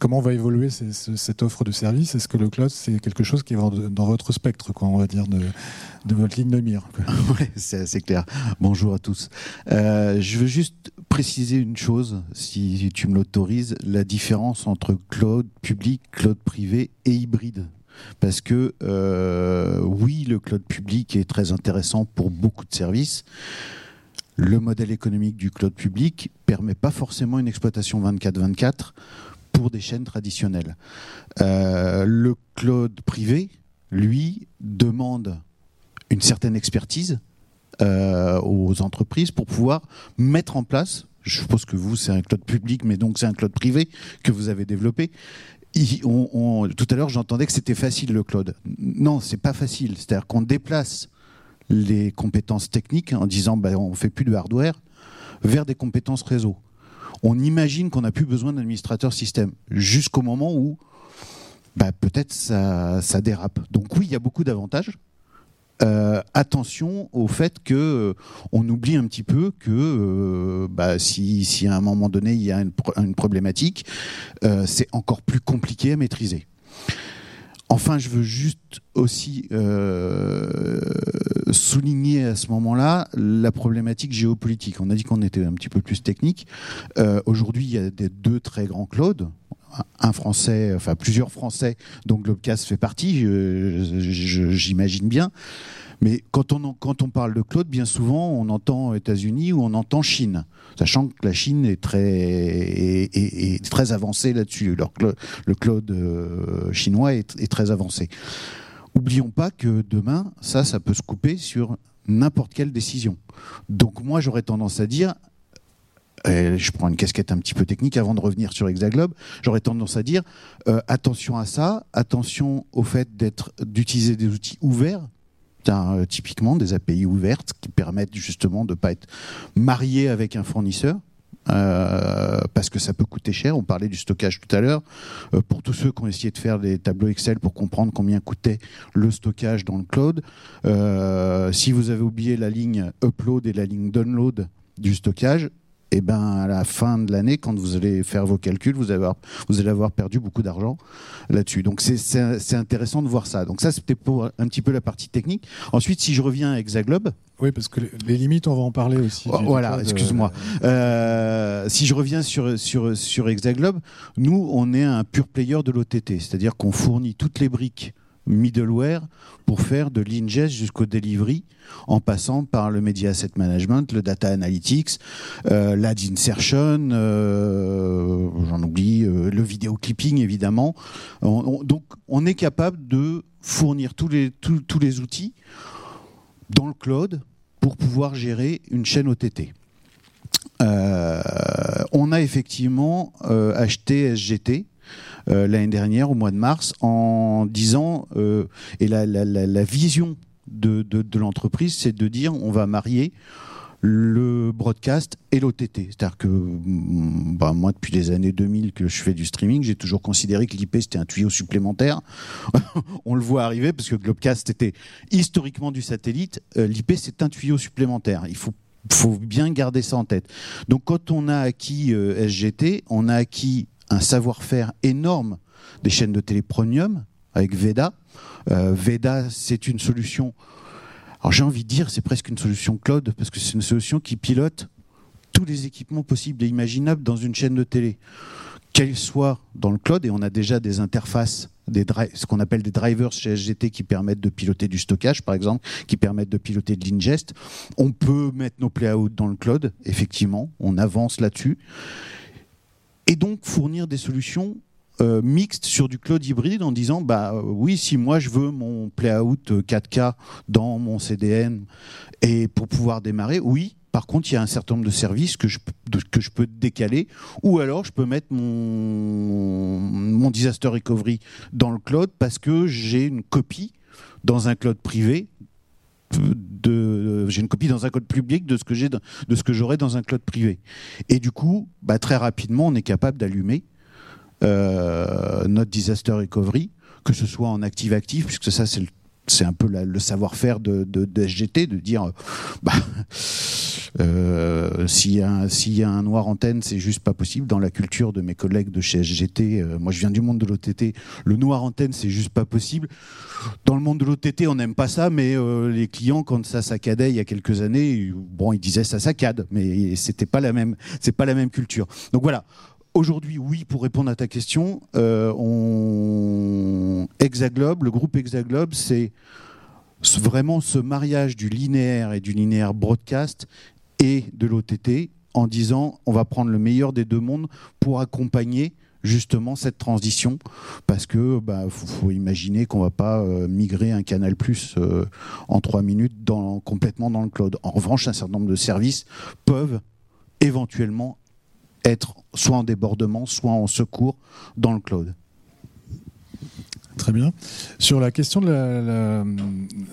comment va évoluer cette offre de service? Est-ce que le cloud, c'est quelque chose qui est dans votre spectre, quoi, on va dire, de, votre ligne de mire? Oui, c'est assez clair. Bonjour à tous. Euh, je veux juste préciser une chose, si tu me l'autorises, la différence entre cloud public, cloud privé et hybride. Parce que oui, le cloud public est très intéressant pour beaucoup de services, le modèle économique du cloud public permet pas forcément une exploitation 24-24 pour des chaînes traditionnelles. Euh, le cloud privé, lui, demande une certaine expertise euh, aux entreprises pour pouvoir mettre en place, je suppose que vous, c'est un cloud public, mais donc c'est un cloud privé que vous avez développé. tout à l'heure, j'entendais que c'était facile le cloud. Non, c'est pas facile. C'est-à-dire qu'on déplace les compétences techniques en disant ben, on fait plus de hardware vers des compétences réseau. On imagine qu'on n'a plus besoin d'administrateur système jusqu'au moment où ben, peut-être ça, dérape. Donc oui, il y a beaucoup d'avantages. Euh, attention au fait que euh, on oublie un petit peu que euh, bah, si, si, à un moment donné il y a une problématique, c'est encore plus compliqué à maîtriser. Enfin, je veux juste aussi euh, souligner à ce moment-là la problématique géopolitique. On a dit qu'on était un petit peu plus technique. Euh, aujourd'hui, il y a des deux très grands clouds. Un français, enfin plusieurs français, dont Globecast fait partie, j'imagine bien. Mais quand on, quand on parle de cloud, bien souvent, on entend États-Unis ou on entend Chine, sachant que la Chine est très, est, très avancée là-dessus. Le cloud euh, chinois est, très avancé. Oublions pas que demain, ça, ça peut se couper sur n'importe quelle décision. Donc moi, j'aurais tendance à dire, je prends une casquette un petit peu technique avant de revenir sur Hexaglobe, j'aurais tendance à dire euh, attention à ça, attention au fait d'être d'utiliser des outils ouverts euh, typiquement des API ouvertes qui permettent justement de ne pas être marié avec un fournisseur. Euh, parce que ça peut coûter cher. On parlait du stockage tout à l'heure. Euh, pour tous ceux qui ont essayé de faire des tableaux Excel pour comprendre combien coûtait le stockage dans le cloud, si vous avez oublié la ligne upload et la ligne download du stockage, et eh ben à la fin de l'année, quand vous allez faire vos calculs, vous allez avoir, vous allez avoir perdu beaucoup d'argent là-dessus. Donc c'est intéressant de voir ça. Donc ça, c'était pour un petit peu la partie technique. Ensuite, si je reviens à Hexaglobe. Oui, parce que les limites, on va en parler aussi. Oh, voilà, excuse-moi. Euh, si je reviens sur, sur, sur Hexaglobe, nous, on est un pur player de l'OTT, c'est-à-dire qu'on fournit toutes les briques middleware pour faire de l'ingest jusqu'au delivery, en passant par le media asset management, le data analytics, euh, l'ad insertion, euh, j'en oublie, euh, le vidéo clipping évidemment. donc on est capable de fournir tous les, tous les outils dans le cloud pour pouvoir gérer une chaîne OTT. On a effectivement euh, acheté SGT euh, l'année dernière, au mois de mars, en disant, et la, vision de, l'entreprise, c'est de dire on va marier le broadcast et l'OTT. C'est-à-dire que mm, bah, moi, depuis les années 2000 que je fais du streaming, j'ai toujours considéré que l'IP, c'était un tuyau supplémentaire. on le voit arriver parce que Globecast était historiquement du satellite. L'IP, c'est un tuyau supplémentaire. Il faut faut bien garder ça en tête. Donc quand on a acquis euh, SGT, on a acquis un savoir-faire énorme des chaînes de télé premium avec Veda. Euh, Veda, c'est une solution. Alors j'ai envie de dire, c'est presque une solution cloud parce que c'est une solution qui pilote tous les équipements possibles et imaginables dans une chaîne de télé, qu'elle soit dans le cloud et on a déjà des interfaces ce qu'on appelle des drivers chez SGT qui permettent de piloter du stockage, par exemple, qui permettent de piloter de l'ingest. On peut mettre nos playouts dans le cloud, effectivement, on avance là-dessus. Et donc fournir des solutions euh, mixtes sur du cloud hybride en disant bah euh, oui si moi je veux mon playout 4K dans mon CDN et pour pouvoir démarrer oui par contre, il y a un certain nombre de services que je, que je peux décaler, ou alors je peux mettre mon, mon disaster recovery dans le cloud parce que j'ai une copie dans un cloud privé. De, j'ai une copie dans un code public de ce que j'ai de ce que j'aurais dans un cloud privé. Et du coup bah, très rapidement on est capable d'allumer euh, notre disaster recovery que ce soit en active active puisque ça c'est le c'est un peu le savoir-faire de, de, SGT de dire bah, euh, s'il y, a un noir antenne, c'est juste pas possible. Dans la culture de mes collègues de chez SGT, euh, moi je viens du monde de l'OTT, le noir antenne, c'est juste pas possible. Dans le monde de l'OTT, on n'aime pas ça, mais euh, les clients, quand ça saccadait il y a quelques années, bon, ils disaient ça saccade, mais c'était pas la même, c'est pas la même culture. Donc voilà. Aujourd'hui, oui, pour répondre à ta question, on... Hexaglobe, le groupe Hexaglobe, c'est vraiment ce mariage du linéaire et du linéaire broadcast et de l'OTT en disant on va prendre le meilleur des deux mondes pour accompagner justement cette transition parce que bah, faut, imaginer qu'on va pas euh, migrer un canal plus euh, en trois minutes complètement dans le cloud. En revanche, un certain nombre de services peuvent éventuellement être soit en débordement, soit en secours dans le cloud. Très bien. Sur la question de la,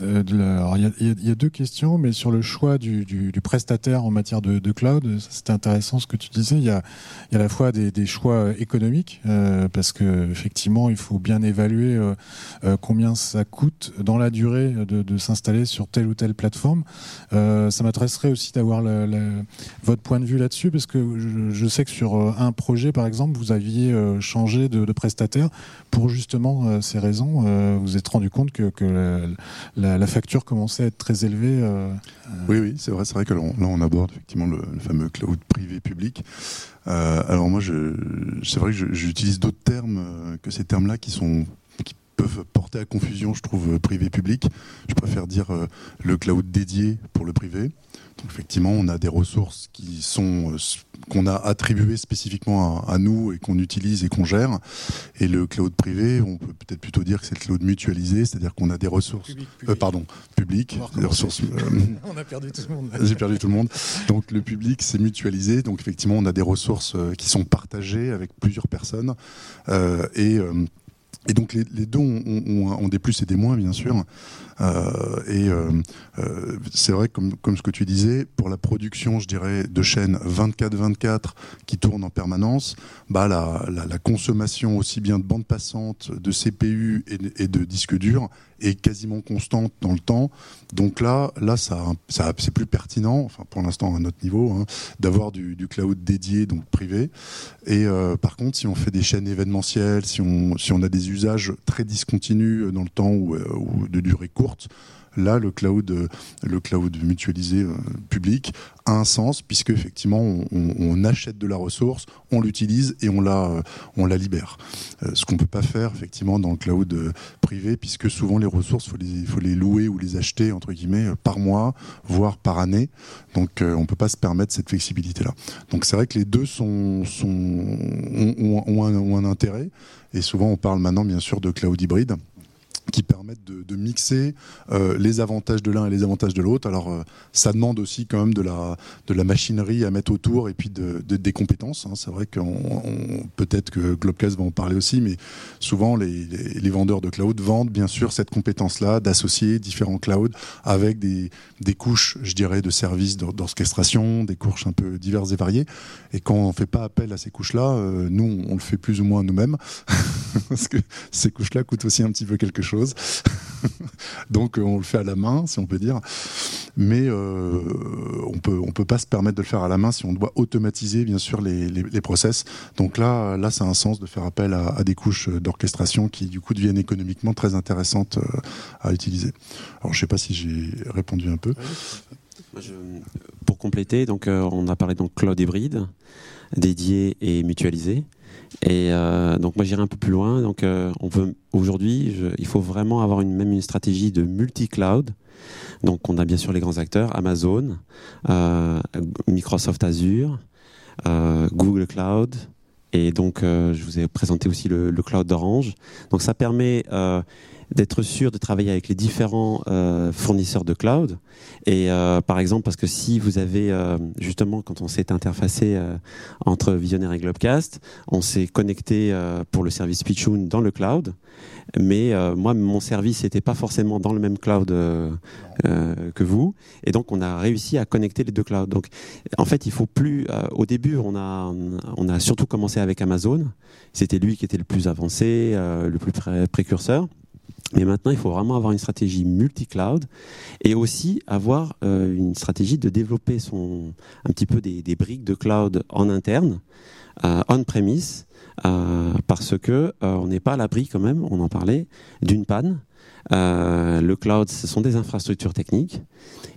euh, il y, a deux questions, mais sur le choix du, prestataire en matière de, cloud, c'était intéressant ce que tu disais. Il y a, à la fois des, choix économiques, euh, parce que effectivement, il faut bien évaluer euh, combien ça coûte dans la durée de, s'installer sur telle ou telle plateforme. ça m'intéresserait aussi d'avoir votre point de vue là-dessus, parce que je, sais que sur un projet, par exemple, vous aviez changé de, prestataire pour justement raisons, euh, vous êtes rendu compte que, la, facture commençait à être très élevée euh, Oui, oui, c'est vrai, c'est vrai que là on, aborde effectivement le, fameux cloud privé public. Euh, alors moi, c'est vrai que j'utilise d'autres termes que ces termes-là qui sont qui peuvent porter à confusion, je trouve, privé-public. Je préfère dire le cloud dédié pour le privé effectivement, on a des ressources qui sont euh, qu'on a attribuées spécifiquement à, nous et qu'on utilise et qu'on gère. Et le cloud privé, on peut peut-être plutôt dire que c'est le cloud mutualisé, c'est-à-dire qu'on a des ressources, euh, pardon, publiques, des ressources. Euh, on a perdu tout le monde. J'ai perdu tout le monde. Donc le public, c'est mutualisé. Donc effectivement, on a des ressources qui sont partagées avec plusieurs personnes et et donc les, deux ont, des plus et des moins, bien sûr. Euh, et euh, euh, c'est vrai, comme, ce que tu disais, pour la production, je dirais, de chaînes 24-24 qui tournent en permanence, bah, la, consommation aussi bien de bande passante, de CPU et, de disques durs est quasiment constante dans le temps. Donc là, là c'est plus pertinent, enfin pour l'instant à notre niveau, hein, d'avoir du, cloud dédié, donc privé. Et par contre, si on fait des chaînes événementielles, si on, si on a des usages très discontinus dans le temps ou de durée courte, là, le cloud, le cloud mutualisé public a un sens puisque effectivement on, achète de la ressource, on l'utilise et on la, on la libère. ce qu'on peut pas faire effectivement dans le cloud privé puisque souvent les ressources faut les, faut les louer ou les acheter entre guillemets par mois, voire par année. Donc on peut pas se permettre cette flexibilité là. Donc c'est vrai que les deux sont, sont ont, un, ont un intérêt. Et souvent, on parle maintenant, bien sûr, de cloud hybride qui permettent de, mixer euh, les avantages de l'un et les avantages de l'autre. Alors, euh, ça demande aussi quand même de la, de la machinerie à mettre autour et puis de, des compétences. Hein. C'est vrai qu'on peut-être que Globcast va en parler aussi, mais souvent les, les, vendeurs de cloud vendent bien sûr cette compétence-là d'associer différents clouds avec des, des couches, je dirais, de services d'orchestration, des couches un peu diverses et variées. Et quand on ne fait pas appel à ces couches-là, euh, nous, on le fait plus ou moins nous-mêmes, parce que ces couches-là coûtent aussi un petit peu quelque chose. Donc euh, on le fait à la main, si on peut dire. Mais euh, on peut, on peut pas se permettre de le faire à la main si on doit automatiser, bien sûr, les, process. Donc là, là, ça a un sens de faire appel à, des couches d'orchestration qui, du coup, deviennent économiquement très intéressantes euh, à utiliser. Alors, je sais pas si j'ai répondu un peu. pour compléter, donc on a parlé donc cloud hybride, dédié et mutualisé. Et euh, donc moi j'irai un peu plus loin. Donc euh, on veut aujourd'hui, il faut vraiment avoir une, même une stratégie de multi-cloud. Donc on a bien sûr les grands acteurs, Amazon, euh, Microsoft Azure, Google Cloud, et donc je vous ai présenté aussi le, le cloud d'Orange. Donc ça permet d'être sûr de travailler avec les différents euh, fournisseurs de cloud. Et euh, par exemple, parce que si vous avez, euh, justement, quand on s'est interfacé entre Visionnaire et Globecast, on s'est connecté pour le service Pitchoon dans le cloud. Mais moi, mon service n'était pas forcément dans le même cloud que vous. Et donc, on a réussi à connecter les deux clouds. Donc, en fait, il faut plus. au début, on a, on a surtout commencé avec Amazon. C'était lui qui était le plus avancé, le plus précurseur. Mais maintenant, il faut vraiment avoir une stratégie multi-cloud et aussi avoir euh, une stratégie de développer son, un petit peu des, briques de cloud en interne, euh, on-premise, euh, parce que on n'est pas à l'abri quand même, on en parlait, d'une panne. le cloud, ce sont des infrastructures techniques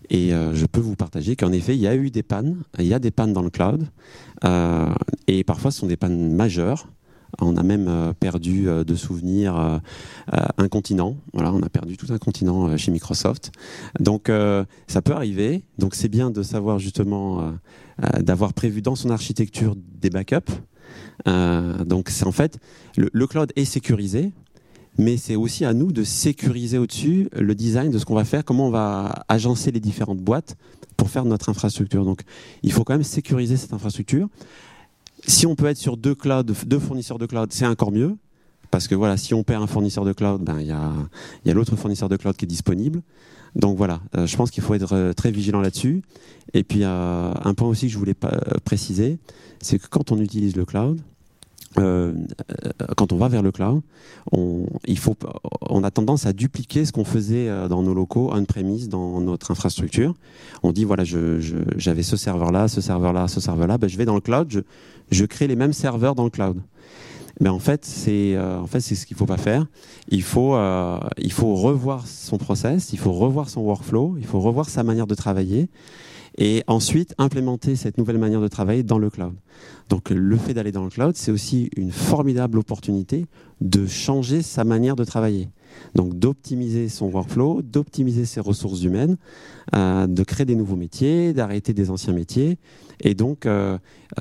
et je peux vous partager qu'en effet, il y a eu des pannes, il y a des pannes dans le cloud et parfois ce sont des pannes majeures. On a même euh, perdu euh, de souvenirs euh, un continent. Voilà, on a perdu tout un continent chez Microsoft. Donc ça peut arriver. Donc c'est bien de savoir justement d'avoir prévu dans son architecture des backups. Donc c'est en fait le, cloud est sécurisé, mais c'est aussi à nous de sécuriser au-dessus le design de ce qu'on va faire, comment on va agencer les différentes boîtes pour faire notre infrastructure. Donc il faut quand même sécuriser cette infrastructure. Si on peut être sur deux clouds, deux fournisseurs de cloud, c'est encore mieux. Parce que voilà, si on perd un fournisseur de cloud, ben il y a, y a l'autre fournisseur de cloud qui est disponible. Donc voilà, euh, je pense qu'il faut être euh, très vigilant là-dessus. Et puis euh, un point aussi que je voulais préciser, c'est que quand on utilise le cloud, euh, quand on va vers le cloud, on, il faut, on a tendance à dupliquer ce qu'on faisait dans nos locaux on-premise, dans notre infrastructure. On dit voilà, j'avais je, ce serveur-là, ce serveur-là, ce serveur-là, ben, je vais dans le cloud, je, je, crée les mêmes serveurs dans le cloud. Mais en fait, c'est euh, en fait c'est ce qu'il faut pas faire. Il faut euh, il faut revoir son process, il faut revoir son workflow, il faut revoir sa manière de travailler et ensuite implémenter cette nouvelle manière de travailler dans le cloud. Donc le fait d'aller dans le cloud, c'est aussi une formidable opportunité de changer sa manière de travailler. Donc d'optimiser son workflow, d'optimiser ses ressources humaines, euh, de créer des nouveaux métiers, d'arrêter des anciens métiers. Et donc euh,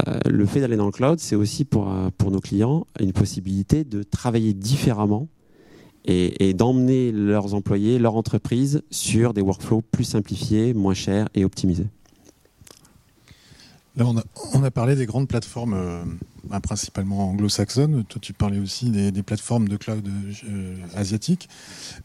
euh, le fait d'aller dans le cloud, c'est aussi pour, pour nos clients une possibilité de travailler différemment et, d'emmener leurs employés, leur entreprise sur des workflows plus simplifiés, moins chers et optimisés. On a, parlé des grandes plateformes, euh, bah, principalement anglo-saxonnes. Toi, tu parlais aussi des, plateformes de cloud euh, asiatiques.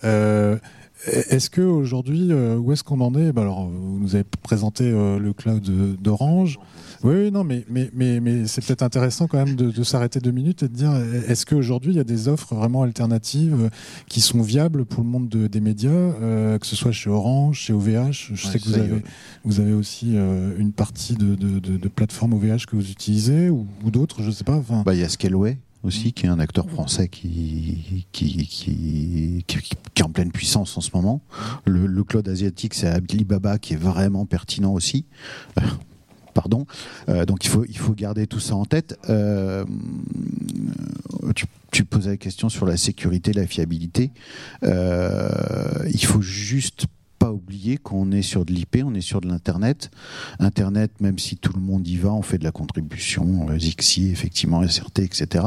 Euh, est-ce que aujourd'hui, où est-ce qu'on en est? Bah, Alors, vous nous avez présenté le cloud d'Orange. Oui, non, mais, mais, mais, mais c'est peut-être intéressant quand même de, s'arrêter deux minutes et de dire est-ce qu'aujourd'hui il y a des offres vraiment alternatives qui sont viables pour le monde des médias, euh, que ce soit chez Orange, chez OVH Je sais que vous avez, vous avez aussi euh, une partie de, de, plateformes OVH que vous utilisez ou, d'autres, je ne sais pas. Bah, il y a Scaleway aussi, qui est un acteur français qui, qui, qui, est en pleine puissance en ce moment. Le, le cloud asiatique, c'est Alibaba qui est vraiment pertinent aussi. Pardon. Euh, donc il faut, garder tout ça en tête. Euh, tu, tu, posais la question sur la sécurité, la fiabilité. Euh, il faut juste pas oublier qu'on est sur de l'IP, on est sur de l'Internet. Internet, même si tout le monde y va, on fait de la contribution, Zixi, effectivement, SRT, etc.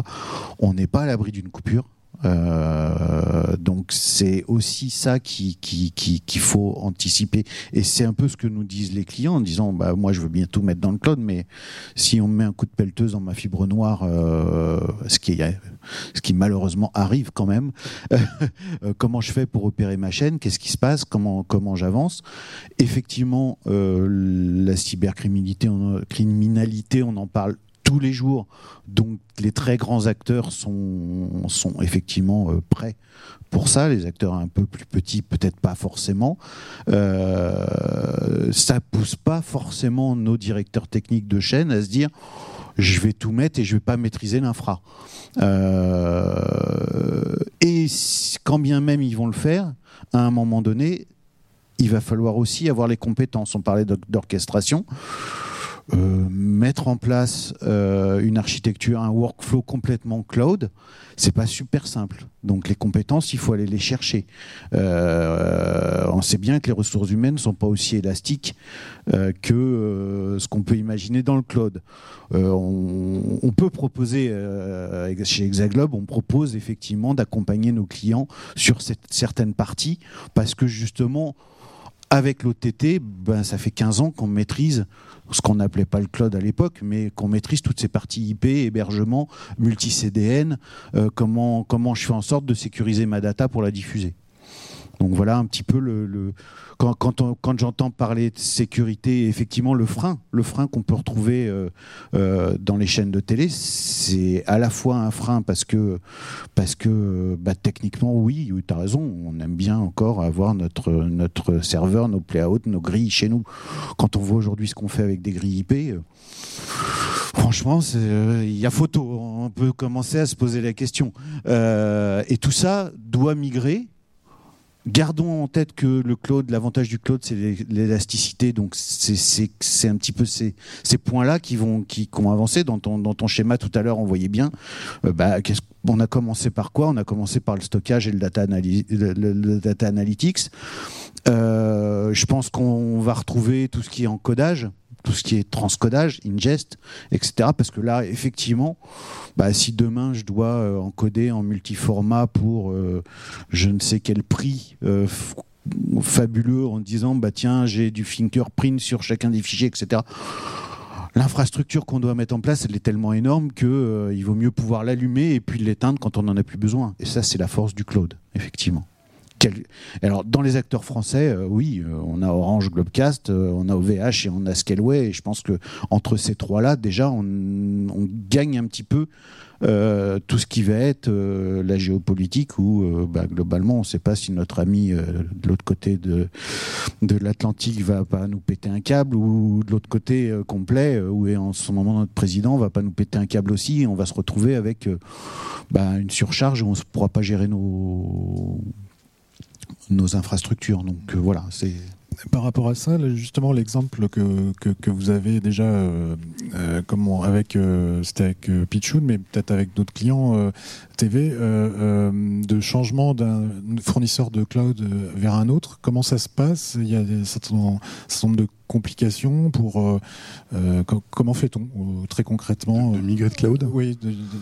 On n'est pas à l'abri d'une coupure. Euh, donc c'est aussi ça qu'il qui, qui, qui, faut anticiper. Et c'est un peu ce que nous disent les clients en disant bah, moi je veux bien tout mettre dans le cloud, mais si on me met un coup de pelleteuse dans ma fibre noire, euh, ce, qui, ce qui malheureusement arrive quand même, euh, comment je fais pour opérer ma chaîne? Qu'est-ce qui se passe? Comment, comment j'avance? Effectivement, la cybercriminalité, criminalité, on en parle tous les jours. Donc les très grands acteurs sont, effectivement euh, prêts pour ça. Les acteurs un peu plus petits, peut-être pas forcément. Euh, ça pousse pas forcément nos directeurs techniques de chaîne à se dire je vais tout mettre et je vais pas maîtriser l'infra. Euh, et quand bien même ils vont le faire, à un moment donné, il va falloir aussi avoir les compétences. On parlait d'orchestration. Euh, mettre en place euh, une architecture, un workflow complètement cloud, c'est pas super simple. Donc les compétences, il faut aller les chercher. Euh, on sait bien que les ressources humaines ne sont pas aussi élastiques que ce qu'on peut imaginer dans le cloud. On, peut proposer chez Hexaglobe, on propose effectivement d'accompagner nos clients sur cette, certaines parties parce que justement avec l'OTT, ben, ça fait 15 ans qu'on maîtrise ce qu'on n'appelait pas le cloud à l'époque, mais qu'on maîtrise toutes ces parties IP, hébergement, multi-CDN, euh, comment, comment je fais en sorte de sécuriser ma data pour la diffuser. Donc voilà un petit peu le, quand, quand, j'entends parler de sécurité, effectivement le frein, le frein qu'on peut retrouver euh, euh, dans les chaînes de télé, c'est à la fois un frein parce que parce que bah, techniquement oui, tu as raison, on aime bien encore avoir notre serveur, nos playout, nos grilles chez nous. Quand on voit aujourd'hui ce qu'on fait avec des grilles IP. Euh, franchement, il y a photo. On peut commencer à se poser la question. et tout ça doit migrer Gardons en tête que le cloud, l'avantage du cloud, c'est l'élasticité. Donc c'est un petit peu ces, points-là qui vont qui, dans ton, schéma tout à l'heure. On voyait bien. Euh, bah, on a commencé par quoi? On a commencé par le stockage et le data, le, data analytics. Euh, je pense qu'on va retrouver tout ce qui est encodage tout ce qui est transcodage, ingest, etc. Parce que là, effectivement, bah, si demain je dois euh, encoder en multiformat pour euh, je ne sais quel prix euh, fabuleux en disant bah tiens j'ai du fingerprint sur chacun des fichiers, etc. L'infrastructure qu'on doit mettre en place, elle est tellement énorme que il vaut mieux pouvoir l'allumer et puis l'éteindre quand on n'en a plus besoin. Et ça, c'est la force du cloud, effectivement. Alors, dans les acteurs français, euh, oui, euh, on a Orange Globecast, euh, on a OVH et on a Scaleway. Et je pense que entre ces trois-là, déjà, on, gagne un petit peu tout ce qui va être la géopolitique où bah, globalement on ne sait pas si notre ami de l'autre côté de, l'Atlantique va pas nous péter un câble ou de l'autre côté complet où en ce moment notre président va pas nous péter un câble aussi et on va se retrouver avec bah, une surcharge où on ne pourra pas gérer nos nos infrastructures. Donc euh, voilà, c'est. Par rapport à ça, justement, l'exemple que, que, vous avez déjà, euh, euh, avec, c'était avec Pichoun, mais peut-être avec d'autres clients TV, de changement d'un fournisseur de cloud vers un autre, comment ça se passe? Il y a un certain nombre de complications pour euh, euh, comment fait-on euh, très concrètement de, migrer de cloud? Oui,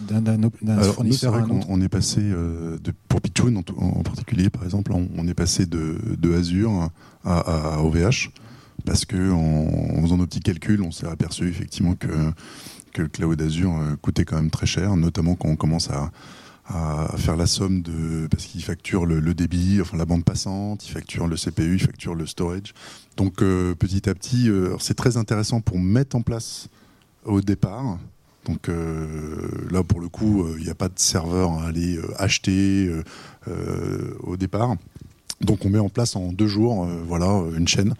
d'un fournisseur à un autre. On, est passé de, pour Pichoun en, particulier par exemple, on, est passé de, de Azure à, OVH parce que en, faisant nos petits calculs, on s'est aperçu effectivement que que le cloud Azure coûtait quand même très cher, notamment quand on commence à à faire la somme de parce qu'il facture le, débit, enfin la bande passante, il facture le CPU, il facture le storage. Donc euh, petit à petit, euh, c'est très intéressant pour mettre en place au départ. Donc euh, là pour le coup, il n'y a pas de serveur à aller acheter au départ. Donc on met en place en deux jours, voilà, une chaîne.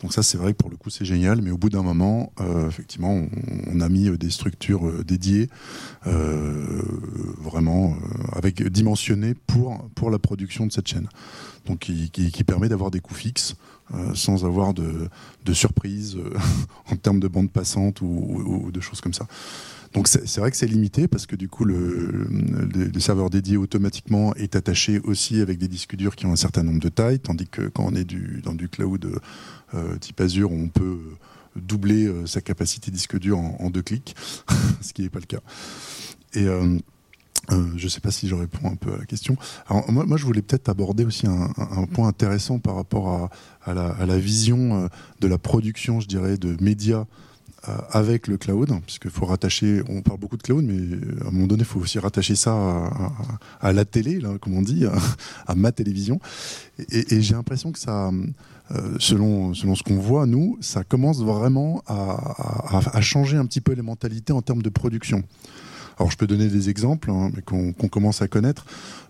Donc ça, c'est vrai que pour le coup, c'est génial, mais au bout d'un moment, euh, effectivement, on, a mis des structures dédiées, vraiment avec dimensionnées pour pour la production de cette chaîne. Donc qui, qui, permet d'avoir des coûts fixes sans avoir de, de surprises en termes de bande passante ou, ou de choses comme ça. Donc c'est vrai que c'est limité parce que du coup le, serveur dédié automatiquement est attaché aussi avec des disques durs qui ont un certain nombre de tailles, tandis que quand on est dans du cloud euh, type Azure, on peut doubler euh, sa capacité disque dur en, deux clics, ce qui n'est pas le cas. Et euh, je ne sais pas si je réponds un peu à la question. Alors, moi, je voulais peut-être aborder aussi un, point intéressant par rapport à, la, vision de la production, je dirais, de médias euh, avec le cloud, puisqu'il faut rattacher, on parle beaucoup de cloud, mais à un moment donné, il faut aussi rattacher ça à, la télé, comme on dit, à, ma télévision. Et, j'ai l'impression que ça, euh, selon, selon ce qu'on voit, nous, ça commence vraiment à, changer un petit peu les mentalités en termes de production. Alors je peux donner des exemples hein, qu'on commence à connaître.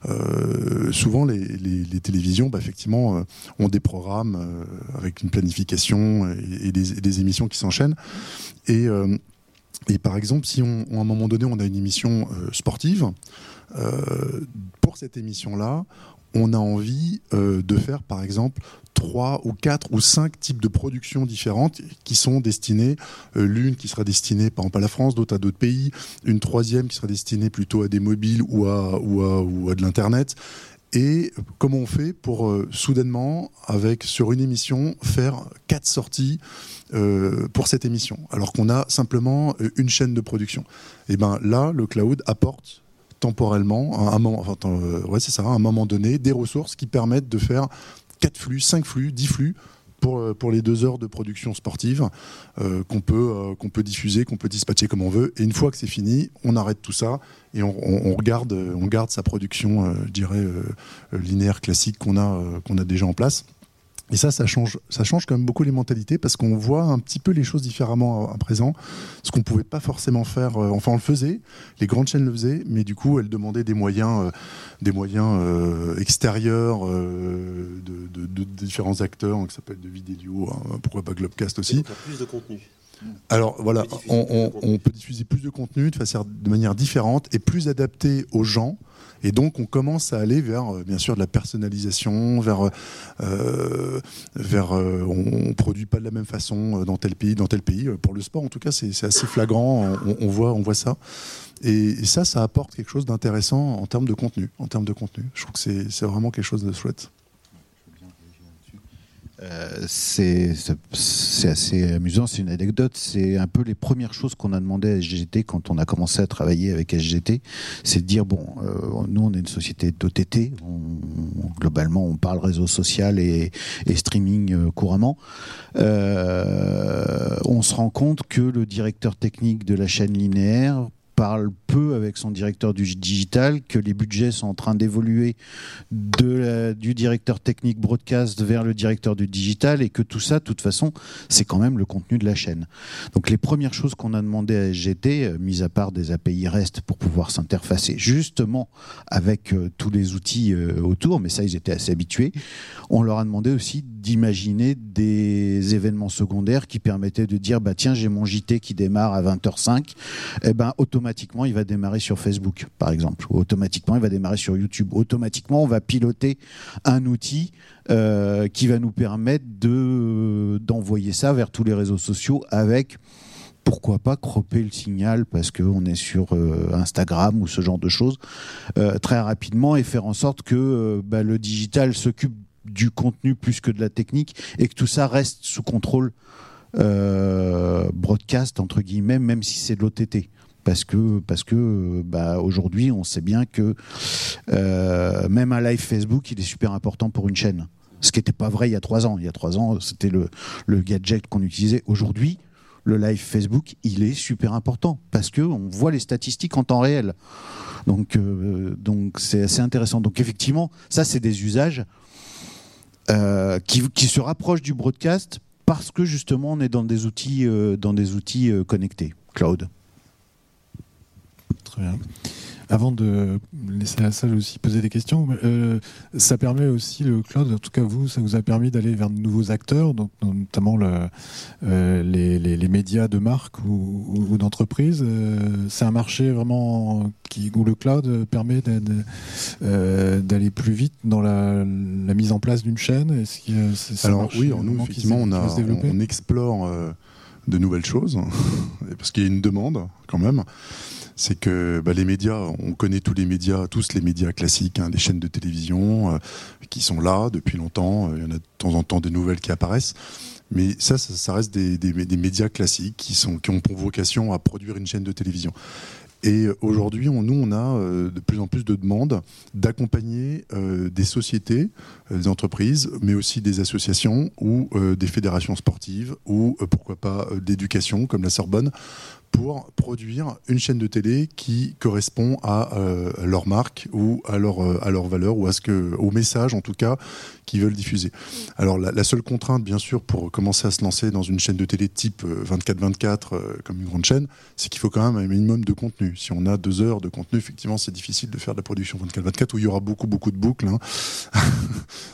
Euh, souvent les, télévisions, bah, effectivement, euh, ont des programmes euh, avec une planification et, des, émissions qui s'enchaînent. Et, et, par exemple, si on, à un moment donné on a une émission sportive, pour cette émission-là, on a envie de faire par exemple trois ou quatre ou cinq types de productions différentes qui sont destinées, euh, l'une qui sera destinée par exemple à la France, d'autres à d'autres pays, une troisième qui sera destinée plutôt à des mobiles ou à, ou à, ou à de l'Internet. Et comment on fait pour euh, soudainement, avec sur une émission, faire quatre sorties euh, pour cette émission, alors qu'on a simplement une chaîne de production? Et ben là, le cloud apporte temporellement, un ouais, c'est ça, à un moment donné, des ressources qui permettent de faire 4 flux, 5 flux, 10 flux pour, euh, pour les deux heures de production sportive euh, qu'on peut, euh, peut diffuser, qu'on peut dispatcher comme on veut. Et une fois que c'est fini, on arrête tout ça et on, on, regarde, on garde sa production, je dirais, linéaire classique qu'on a, qu'on a déjà en place. Et ça, ça change, ça change quand même beaucoup les mentalités parce qu'on voit un petit peu les choses différemment à, présent. Ce qu'on pouvait pas forcément faire. Euh, enfin, on le faisait. Les grandes chaînes le faisaient, mais du coup, elles demandaient des moyens, euh, des moyens euh, extérieurs de, différents acteurs, que ça peut être de vidéo, hein, pourquoi pas Globcast aussi. plus de contenu. Alors voilà, on, on, peut diffuser plus de contenu de, façon, de manière différente et plus adapté aux gens. Et donc on commence à aller vers, euh, bien sûr, de la personnalisation, vers, euh, vers euh, on, produit pas de la même façon dans tel pays, dans tel pays. Pour le sport, en tout cas, c'est assez flagrant. On, voit, on voit ça. Et, ça, ça apporte quelque chose d'intéressant en termes de contenu. En termes de contenu, je trouve que c'est vraiment quelque chose de chouette. Euh, c'est assez amusant, c'est une anecdote. C'est un peu les premières choses qu'on a demandé à SGT quand on a commencé à travailler avec SGT. C'est de dire bon, euh, nous on est une société d'OTT, globalement on parle réseau social et, streaming euh, couramment. on se rend compte que le directeur technique de la chaîne linéaire parle peu avec son directeur du digital, que les budgets sont en train d'évoluer du directeur technique broadcast vers le directeur du digital et que tout ça, de toute façon, c'est quand même le contenu de la chaîne. Donc les premières choses qu'on a demandé à SGT, euh, mis à part des API REST pour pouvoir s'interfacer justement avec euh, tous les outils euh, autour, mais ça ils étaient assez habitués, on leur a demandé aussi d'imaginer des événements secondaires qui permettaient de dire bah tiens j'ai mon JT qui démarre à 20h05, et eh ben automatiquement il va démarrer sur Facebook, par exemple. automatiquement, il va démarrer sur YouTube. Automatiquement, on va piloter un outil euh, qui va nous permettre de d'envoyer ça vers tous les réseaux sociaux avec pourquoi pas cropper le signal parce qu'on est sur euh, Instagram ou ce genre de choses euh, très rapidement et faire en sorte que bah, le digital s'occupe du contenu plus que de la technique et que tout ça reste sous contrôle broadcast entre guillemets même si c'est de l'OTT parce que bah, aujourd'hui on sait bien que euh, même un live Facebook il est super important pour une chaîne. Ce qui n'était pas vrai il y a trois ans. Il y a trois ans c'était le, le gadget qu'on utilisait. Aujourd'hui le live Facebook il est super important parce que on voit les statistiques en temps réel. Donc euh, donc c'est assez intéressant. Donc effectivement ça c'est des usages euh, qui, se rapprochent du broadcast parce que justement on est dans des outils dans des outils connectés cloud. Très bien. Avant de laisser la salle aussi poser des questions, euh, ça permet aussi le cloud, en tout cas vous, ça vous a permis d'aller vers de nouveaux acteurs, donc notamment le, euh, les, les, médias de marque ou, ou, d'entreprise. Euh, c'est un marché vraiment qui, où le cloud permet d'aller plus vite dans la, la, mise en place d'une chaîne. Est-ce Alors oui, nous effectivement on, a, on, explore de nouvelles choses parce qu'il y a une demande quand même c'est que bah, les médias, on connaît tous les médias, tous les médias classiques, hein, des chaînes de télévision euh, qui sont là depuis longtemps. Il y en a de temps en temps des nouvelles qui apparaissent. Mais ça, ça, reste des, médias classiques qui, ont pour vocation à produire une chaîne de télévision. Et aujourd'hui, nous, on a euh, de plus en plus de demandes d'accompagner euh, des sociétés, des entreprises, mais aussi des associations ou des fédérations sportives ou pourquoi pas d'éducation comme la Sorbonne pour produire une chaîne de télé qui correspond à euh, leur marque ou à leur, euh, à leur valeur ou à ce que, au message en tout cas qu'ils veulent diffuser. Alors la, seule contrainte bien sûr pour commencer à se lancer dans une chaîne de télé type 24-24 euh, comme une grande chaîne, c'est qu'il faut quand même un minimum de contenu. Si on a deux heures de contenu, effectivement c'est difficile de faire de la production 24-24 où il y aura beaucoup beaucoup de boucles. Hein.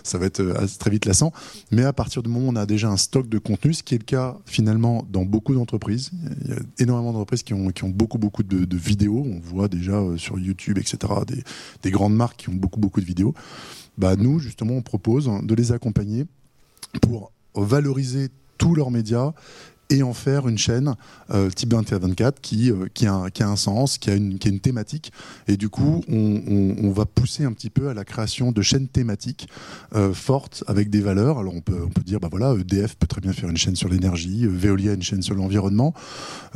Ça va être très vite lassant. Mais à partir du moment où on a déjà un stock de contenu, ce qui est le cas finalement dans beaucoup d'entreprises, il y a énormément d'entreprises qui ont, qui ont beaucoup, beaucoup de, vidéos. On voit déjà euh, sur YouTube, etc., des, des, grandes marques qui ont beaucoup, beaucoup de vidéos. Bah, nous, justement, on propose de les accompagner pour valoriser tous leurs médias et en faire une chaîne euh, type 24 qui, euh, qui, a, qui, a, un sens, qui a, une, qui a une thématique. Et du coup, on, on, va pousser un petit peu à la création de chaînes thématiques euh, fortes avec des valeurs. Alors on peut, on peut dire, bah voilà, EDF peut très bien faire une chaîne sur l'énergie, Veolia une chaîne sur l'environnement,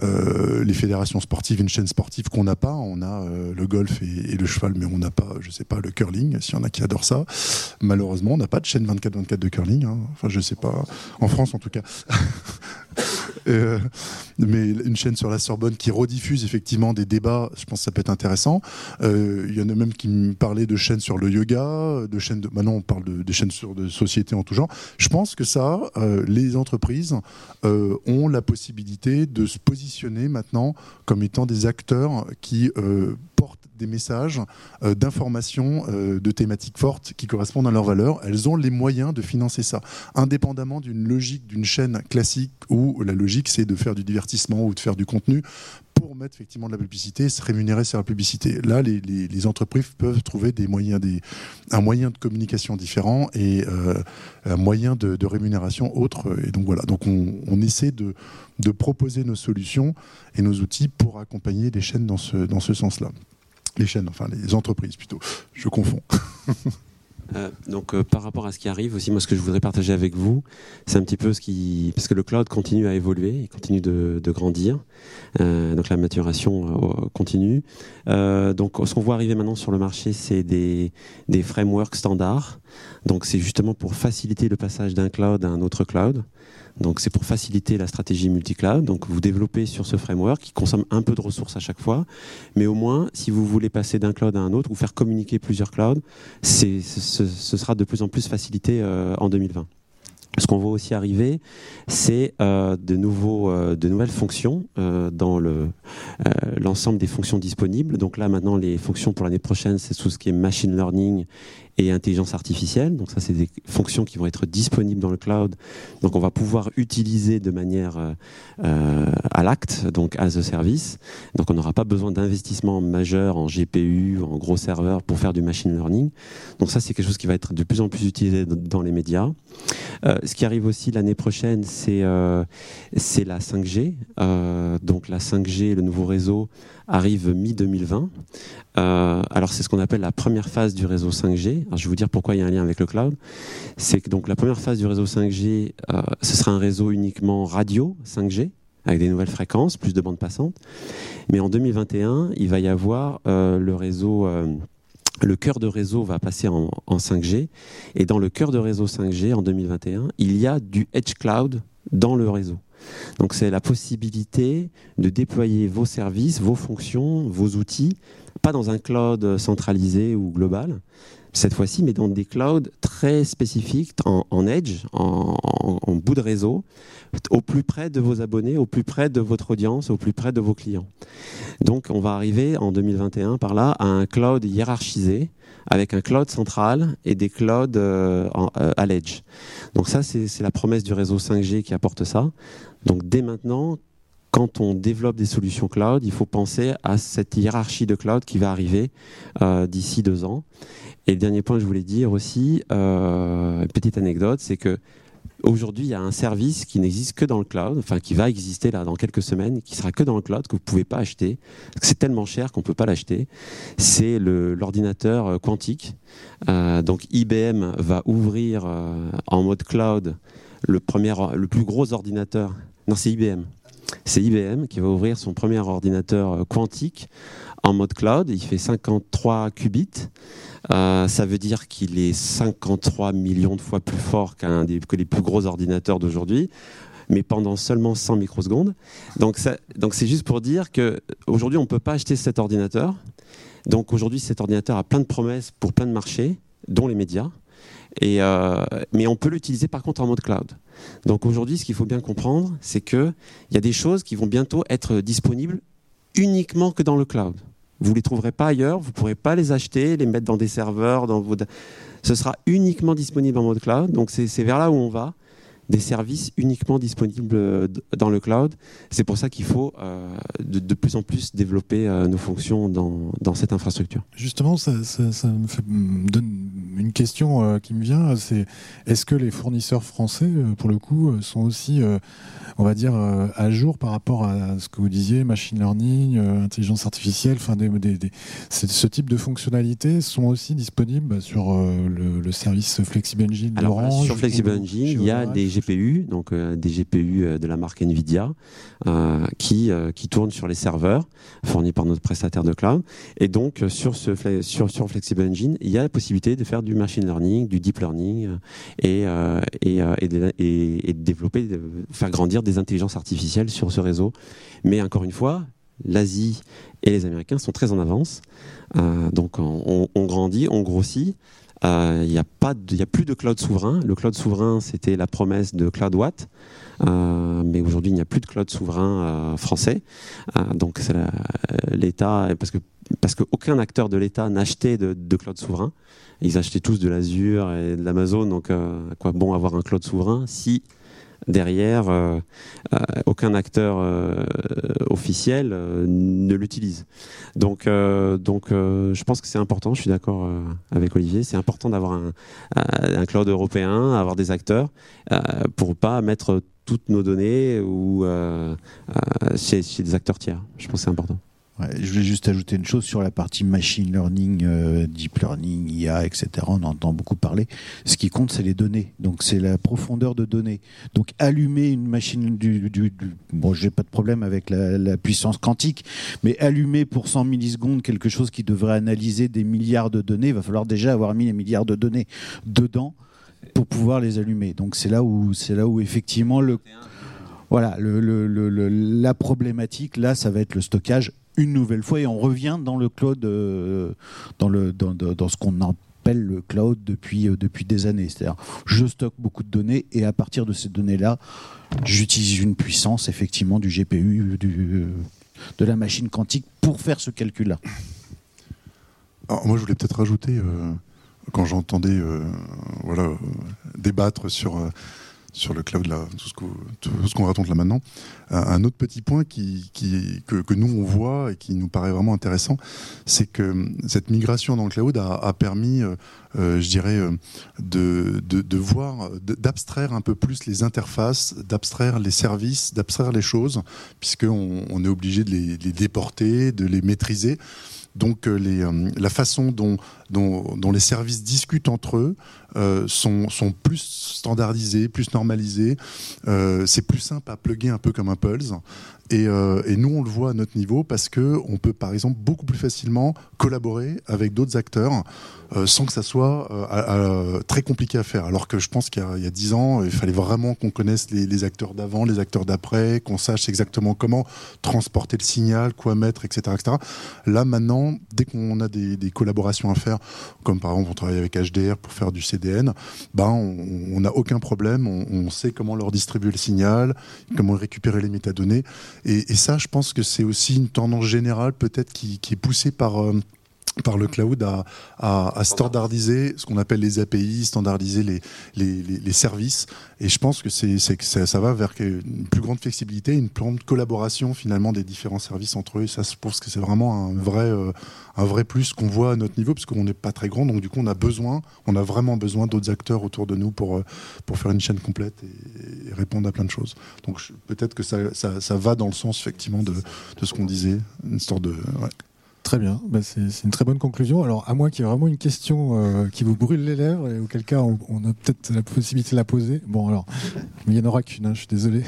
les fédérations sportives une chaîne sportive qu'on n'a pas. On a le golf et, le cheval, mais on n'a pas, je sais pas, le curling. S'il y en a qui adorent ça, malheureusement, on n'a pas de chaîne 24-24 de curling. Hein. Enfin, je sais pas, en France en tout cas. Euh, mais une chaîne sur la Sorbonne qui rediffuse effectivement des débats, je pense que ça peut être intéressant. Euh, il y en a même qui me parlaient de chaînes sur le yoga, de chaînes de. Maintenant, on parle de, des chaînes sur de société en tout genre. Je pense que ça, euh, les entreprises ont la possibilité de se positionner maintenant comme étant des acteurs qui portent des messages euh, d'informations, euh, de thématiques fortes qui correspondent à leurs valeurs. Elles ont les moyens de financer ça, indépendamment d'une logique d'une chaîne classique où la logique c'est de faire du divertissement ou de faire du contenu pour mettre effectivement de la publicité, se rémunérer sur la publicité. Là, les, entreprises peuvent trouver des moyens, un moyen de communication différent et euh, un moyen de, rémunération autre. Et donc voilà, donc on, essaie de, de, proposer nos solutions et nos outils pour accompagner les chaînes dans ce, dans ce sens-là les chaînes, enfin les entreprises plutôt. Je confonds. Euh, donc euh, par rapport à ce qui arrive aussi, moi ce que je voudrais partager avec vous, c'est un petit peu ce qui, parce que le cloud continue à évoluer, il continue de, grandir, euh, donc la maturation continue. donc ce qu'on voit arriver maintenant sur le marché, c'est des, des frameworks standards. Donc c'est justement pour faciliter le passage d'un cloud à un autre cloud. Donc c'est pour faciliter la stratégie multi-cloud. Donc vous développez sur ce framework qui consomme un peu de ressources à chaque fois, mais au moins si vous voulez passer d'un cloud à un autre ou faire communiquer plusieurs clouds, ce, ce, sera de plus en plus facilité euh, en 2020. Ce qu'on voit aussi arriver, c'est euh, de, nouveaux, euh, de nouvelles fonctions dans l'ensemble des fonctions disponibles. Donc là, maintenant, les fonctions pour l'année prochaine, c'est tout ce qui est machine learning et intelligence artificielle. Donc ça, c'est des fonctions qui vont être disponibles dans le cloud. Donc on va pouvoir utiliser de manière euh, euh, à l'acte, donc as a service. Donc on n'aura pas besoin d'investissement majeur en GPU, en gros serveurs pour faire du machine learning. Donc ça, c'est quelque chose qui va être de plus en plus utilisé dans les médias. Euh, ce qui arrive aussi l'année prochaine, c'est c'est la 5G. donc la 5G, le nouveau réseau arrive mi-2020. Euh, alors c'est ce qu'on appelle la première phase du réseau 5G. Alors, je vais vous dire pourquoi il y a un lien avec le cloud. C'est que donc la première phase du réseau 5G, euh, ce sera un réseau uniquement radio 5G avec des nouvelles fréquences, plus de bandes passantes. Mais en 2021, il va y avoir euh, le réseau le cœur de réseau va passer en, en, 5G. Et dans le cœur de réseau 5G, en 2021, il y a du Edge Cloud dans le réseau. Donc c'est la possibilité de déployer vos services, vos fonctions, vos outils, pas dans un cloud centralisé ou global, cette fois-ci, mais dans des clouds très spécifiques, en, edge, en, bout de réseau, au plus près de vos abonnés, au plus près de votre audience, au plus près de vos clients. Donc on va arriver en 2021 par là à un cloud hiérarchisé avec un cloud central et des clouds euh, euh, à l'edge. Donc ça, c'est la promesse du réseau 5G qui apporte ça. Donc dès maintenant, quand on développe des solutions cloud, il faut penser à cette hiérarchie de cloud qui va arriver euh, d'ici deux ans. Et le dernier point que je voulais dire aussi, une petite anecdote, c'est que Aujourd'hui, il y a un service qui n'existe que dans le cloud, enfin qui va exister là dans quelques semaines, qui sera que dans le cloud, que vous ne pouvez pas acheter, c'est tellement cher qu'on ne peut pas l'acheter. C'est l'ordinateur euh, quantique. Euh, donc IBM va ouvrir euh, en mode cloud le, le plus gros ordinateur. Non, c'est IBM. C'est IBM qui va ouvrir son premier ordinateur quantique en mode cloud. Il fait 53 qubits. Euh, ça veut dire qu'il est 53 millions de fois plus fort que les plus gros ordinateurs d'aujourd'hui mais pendant seulement 100 microsecondes. Donc, donc c'est juste pour dire qu'aujourd'hui, on ne peut pas acheter cet ordinateur. Donc aujourd'hui, cet ordinateur a plein de promesses pour plein de marchés, dont les médias. Et euh, mais on peut l'utiliser par contre en mode cloud. Donc aujourd'hui, ce qu'il faut bien comprendre, c'est qu'il y a des choses qui vont bientôt être disponibles uniquement que dans le cloud. Vous ne les trouverez pas ailleurs, vous ne pourrez pas les acheter, les mettre dans des serveurs, dans vos... ce sera uniquement disponible en mode cloud. Donc c'est vers là où on va des services uniquement disponibles euh, dans le cloud. C'est pour ça qu'il faut euh, de, plus en plus développer euh, nos fonctions dans, dans, cette infrastructure. Justement, ça, me, donne une question qui me vient, c'est est-ce que les fournisseurs français, pour le coup, sont aussi, on va dire, à jour par rapport à ce que vous disiez, machine learning, intelligence artificielle, enfin, des, ce type de fonctionnalités sont aussi disponibles sur le, service Flexible Engine Alors, Sur Flexible Engine, il y a des GPU, donc euh, des GPU euh, de la marque Nvidia, euh, qui, qui tournent sur les serveurs fournis par notre prestataire de cloud. Et donc, sur, ce, sur, sur Flexible Engine, il y a la possibilité de faire du machine learning, du deep learning et, et, et, de, et, de développer, de faire grandir des intelligences artificielles sur ce réseau. Mais encore une fois, l'Asie et les Américains sont très en avance. donc on, on, grandit, on grossit. Euh, il n'y a, pas a plus de cloud souverain. Le cloud souverain, c'était la promesse de CloudWatt. Euh, mais aujourd'hui, il n'y a plus de cloud souverain euh, français. donc, c'est l'État, parce que parce qu'aucun acteur de l'État n'achetait de, de, cloud souverain. Ils achetaient tous de l'Azure et de l'Amazon. Donc, quoi bon avoir un cloud souverain si derrière, euh, euh, aucun acteur euh, officiel ne l'utilise. Donc, donc je pense que c'est important, je suis d'accord avec Olivier, c'est important d'avoir un, un, cloud européen, avoir des acteurs, pour pas mettre toutes nos données ou chez, chez des acteurs tiers. Je pense que c'est important je voulais juste ajouter une chose sur la partie machine learning, euh, deep learning, IA, etc. On entend beaucoup parler. Ce qui compte, c'est les données. Donc, c'est la profondeur de données. Donc, allumer une machine du, du, du bon, j'ai pas de problème avec la, puissance quantique, mais allumer pour 100 millisecondes quelque chose qui devrait analyser des milliards de données, il va falloir déjà avoir mis les milliards de données dedans pour pouvoir les allumer. Donc, c'est là où, là où effectivement le voilà, la problématique, là, ça va être le stockage une nouvelle fois et on revient dans le cloud, euh, dans, le, dans, dans ce qu'on appelle le cloud depuis, euh, depuis des années. C'est-à-dire, je stocke beaucoup de données et à partir de ces données-là, j'utilise une puissance effectivement du GPU, du, de la machine quantique pour faire ce calcul-là. moi, je voulais peut-être rajouter, euh, quand j'entendais voilà, débattre sur sur le cloud, tout ce qu'on raconte là maintenant. Un, autre petit point que, nous on voit et qui nous paraît vraiment intéressant, c'est que cette migration dans le cloud a, permis, euh, euh, je dirais, euh, de, voir, d'abstraire un peu plus les interfaces, d'abstraire les services, d'abstraire les choses, puisqu'on on est obligé de les déporter, de les maîtriser. Donc les, la façon dont, les services discutent entre eux, euh, sont, plus standardisés, plus normalisés. Euh, c'est plus simple à plugger un peu comme un Pulse. Et, euh, et, nous, on le voit à notre niveau parce que on peut, par exemple, beaucoup plus facilement collaborer avec d'autres acteurs euh, sans que ça soit euh, très compliqué à faire. Alors que je pense qu'il y a dix ans, il fallait vraiment qu'on connaisse les, acteurs d'avant, les acteurs d'après, qu'on sache exactement comment transporter le signal, quoi mettre, etc., etc. Là, maintenant, dès qu'on a des, collaborations à faire, comme par exemple, on travaille avec HDR pour faire du CD VPN, ben on n'a aucun problème, on, sait comment leur distribuer le signal, comment récupérer les métadonnées. Et, ça, je pense que c'est aussi une tendance générale peut-être qui, qui, est poussée par par le cloud à, à, standardiser ce qu'on appelle les API, standardiser les, les, les, services. Et je pense que, c'est, ça, ça, va vers une plus grande flexibilité, une plus grande collaboration finalement des différents services entre eux. Et ça, je pense que c'est vraiment un vrai, euh, un vrai plus qu'on voit à notre niveau, parce qu'on n'est pas très grand. Donc du coup, on a besoin, on a vraiment besoin d'autres acteurs autour de nous pour, euh, pour faire une chaîne complète et, répondre à plein de choses. Donc peut-être que ça, ça, ça, va dans le sens effectivement de, de ce qu'on disait, une sorte de... Ouais. Très bien, bah, c'est une très bonne conclusion. Alors, à moi qui ait vraiment une question euh, qui vous brûle les lèvres, et auquel cas on, a peut-être la possibilité de la poser. Bon, alors, il n'y en aura qu'une, hein, je suis désolé.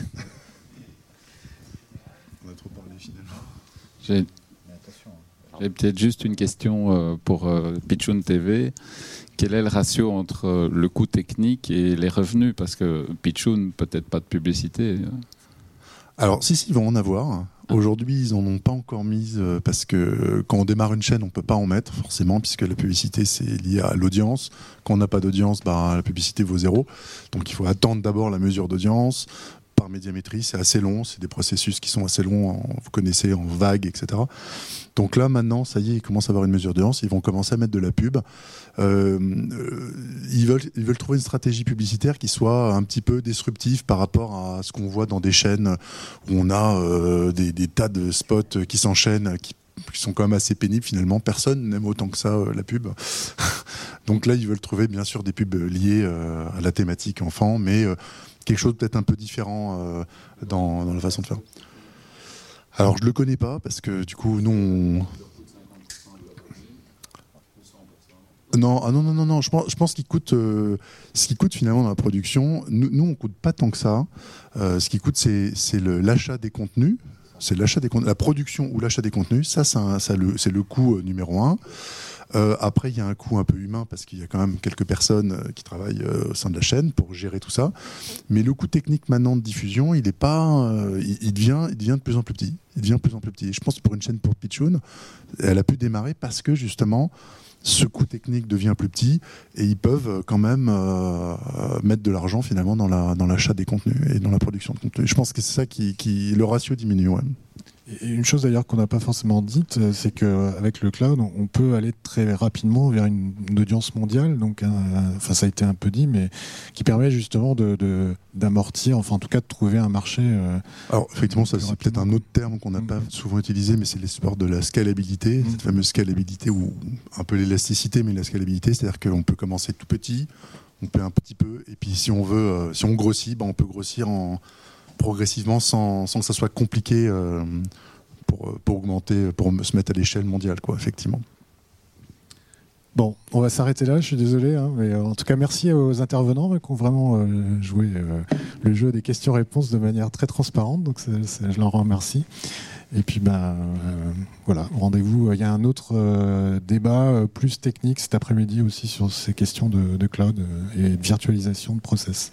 On a trop parlé finalement. J'ai peut-être juste une question euh, pour euh, Pichoun TV. Quel est le ratio entre le coût technique et les revenus? Parce que Pichoun, peut-être pas de publicité. Hein. Alors, si, si, ils vont en avoir. Aujourd'hui, ils n'en ont pas encore mis euh, parce que euh, quand on démarre une chaîne, on peut pas en mettre forcément puisque la publicité c'est lié à l'audience. Quand on n'a pas d'audience, bah, la publicité vaut zéro. Donc il faut attendre d'abord la mesure d'audience par médiamétrie. C'est assez long, c'est des processus qui sont assez longs. vous connaissez en vague, etc. Donc là, maintenant, ça y est, ils commencent à avoir une mesure d'audience. Ils vont commencer à mettre de la pub. Euh, euh, ils, veulent, trouver une stratégie publicitaire qui soit un petit peu disruptive par rapport à ce qu'on voit dans des chaînes où on a euh, des, tas de spots qui s'enchaînent, qui sont quand même assez pénibles finalement. Personne n'aime autant que ça la pub. Donc là, ils veulent trouver bien sûr des pubs liées à la thématique enfant, mais quelque chose peut-être un peu différent dans, la façon de faire. Alors je le connais pas parce que du coup nous on... Non, ah non, non, non, non, je pense, je pense qu'il coûte, euh, ce qui coûte finalement dans la production, nous, nous on coûte pas tant que ça. Euh, ce qui coûte, c'est l'achat des contenus, c'est l'achat des la production ou l'achat des contenus. Ça, c'est le, coût euh, numéro un. Euh, après, il y a un coût un peu humain parce qu'il y a quand même quelques personnes euh, qui travaillent euh, au sein de la chaîne pour gérer tout ça. Mais le coût technique maintenant de diffusion, il est pas, il, devient, il devient de plus en plus petit. Il devient de plus en plus petit. Et je pense que pour une chaîne pour Pitchoun, elle a pu démarrer parce que justement, ce coût technique devient plus petit et ils peuvent quand même mettre de l'argent finalement dans l'achat des contenus et dans la production de contenus. Je pense que c'est ça qui, qui, le ratio diminue. Ouais une chose d'ailleurs qu'on n'a pas forcément dite, euh, c'est qu'avec le cloud, on peut aller très rapidement vers une, audience mondiale. Donc, enfin, ça a été un peu dit, mais qui permet justement de, d'amortir, enfin en tout cas de trouver un marché. Euh, Alors effectivement, ça c'est peut-être un autre terme qu'on n'a pas mm. souvent utilisé, mais c'est l'espoir de la scalabilité, mm. cette fameuse scalabilité ou un peu l'élasticité, mais la scalabilité, c'est-à-dire qu'on peut commencer tout petit, on peut un petit peu, et puis si on veut, euh, si on grossit, ben, on peut grossir en progressivement sans, sans, que ça soit compliqué euh, pour, pour, augmenter, pour se mettre à l'échelle mondiale, quoi, effectivement. Bon, on va s'arrêter là, je suis désolé, hein, mais euh, en tout cas merci aux intervenants qui ont vraiment euh, joué le jeu des questions-réponses de manière très transparente, donc je leur remercie. Et puis ben voilà, rendez-vous. Il y a un autre débat plus technique cet après-midi aussi sur ces questions de, de cloud et de virtualisation de process.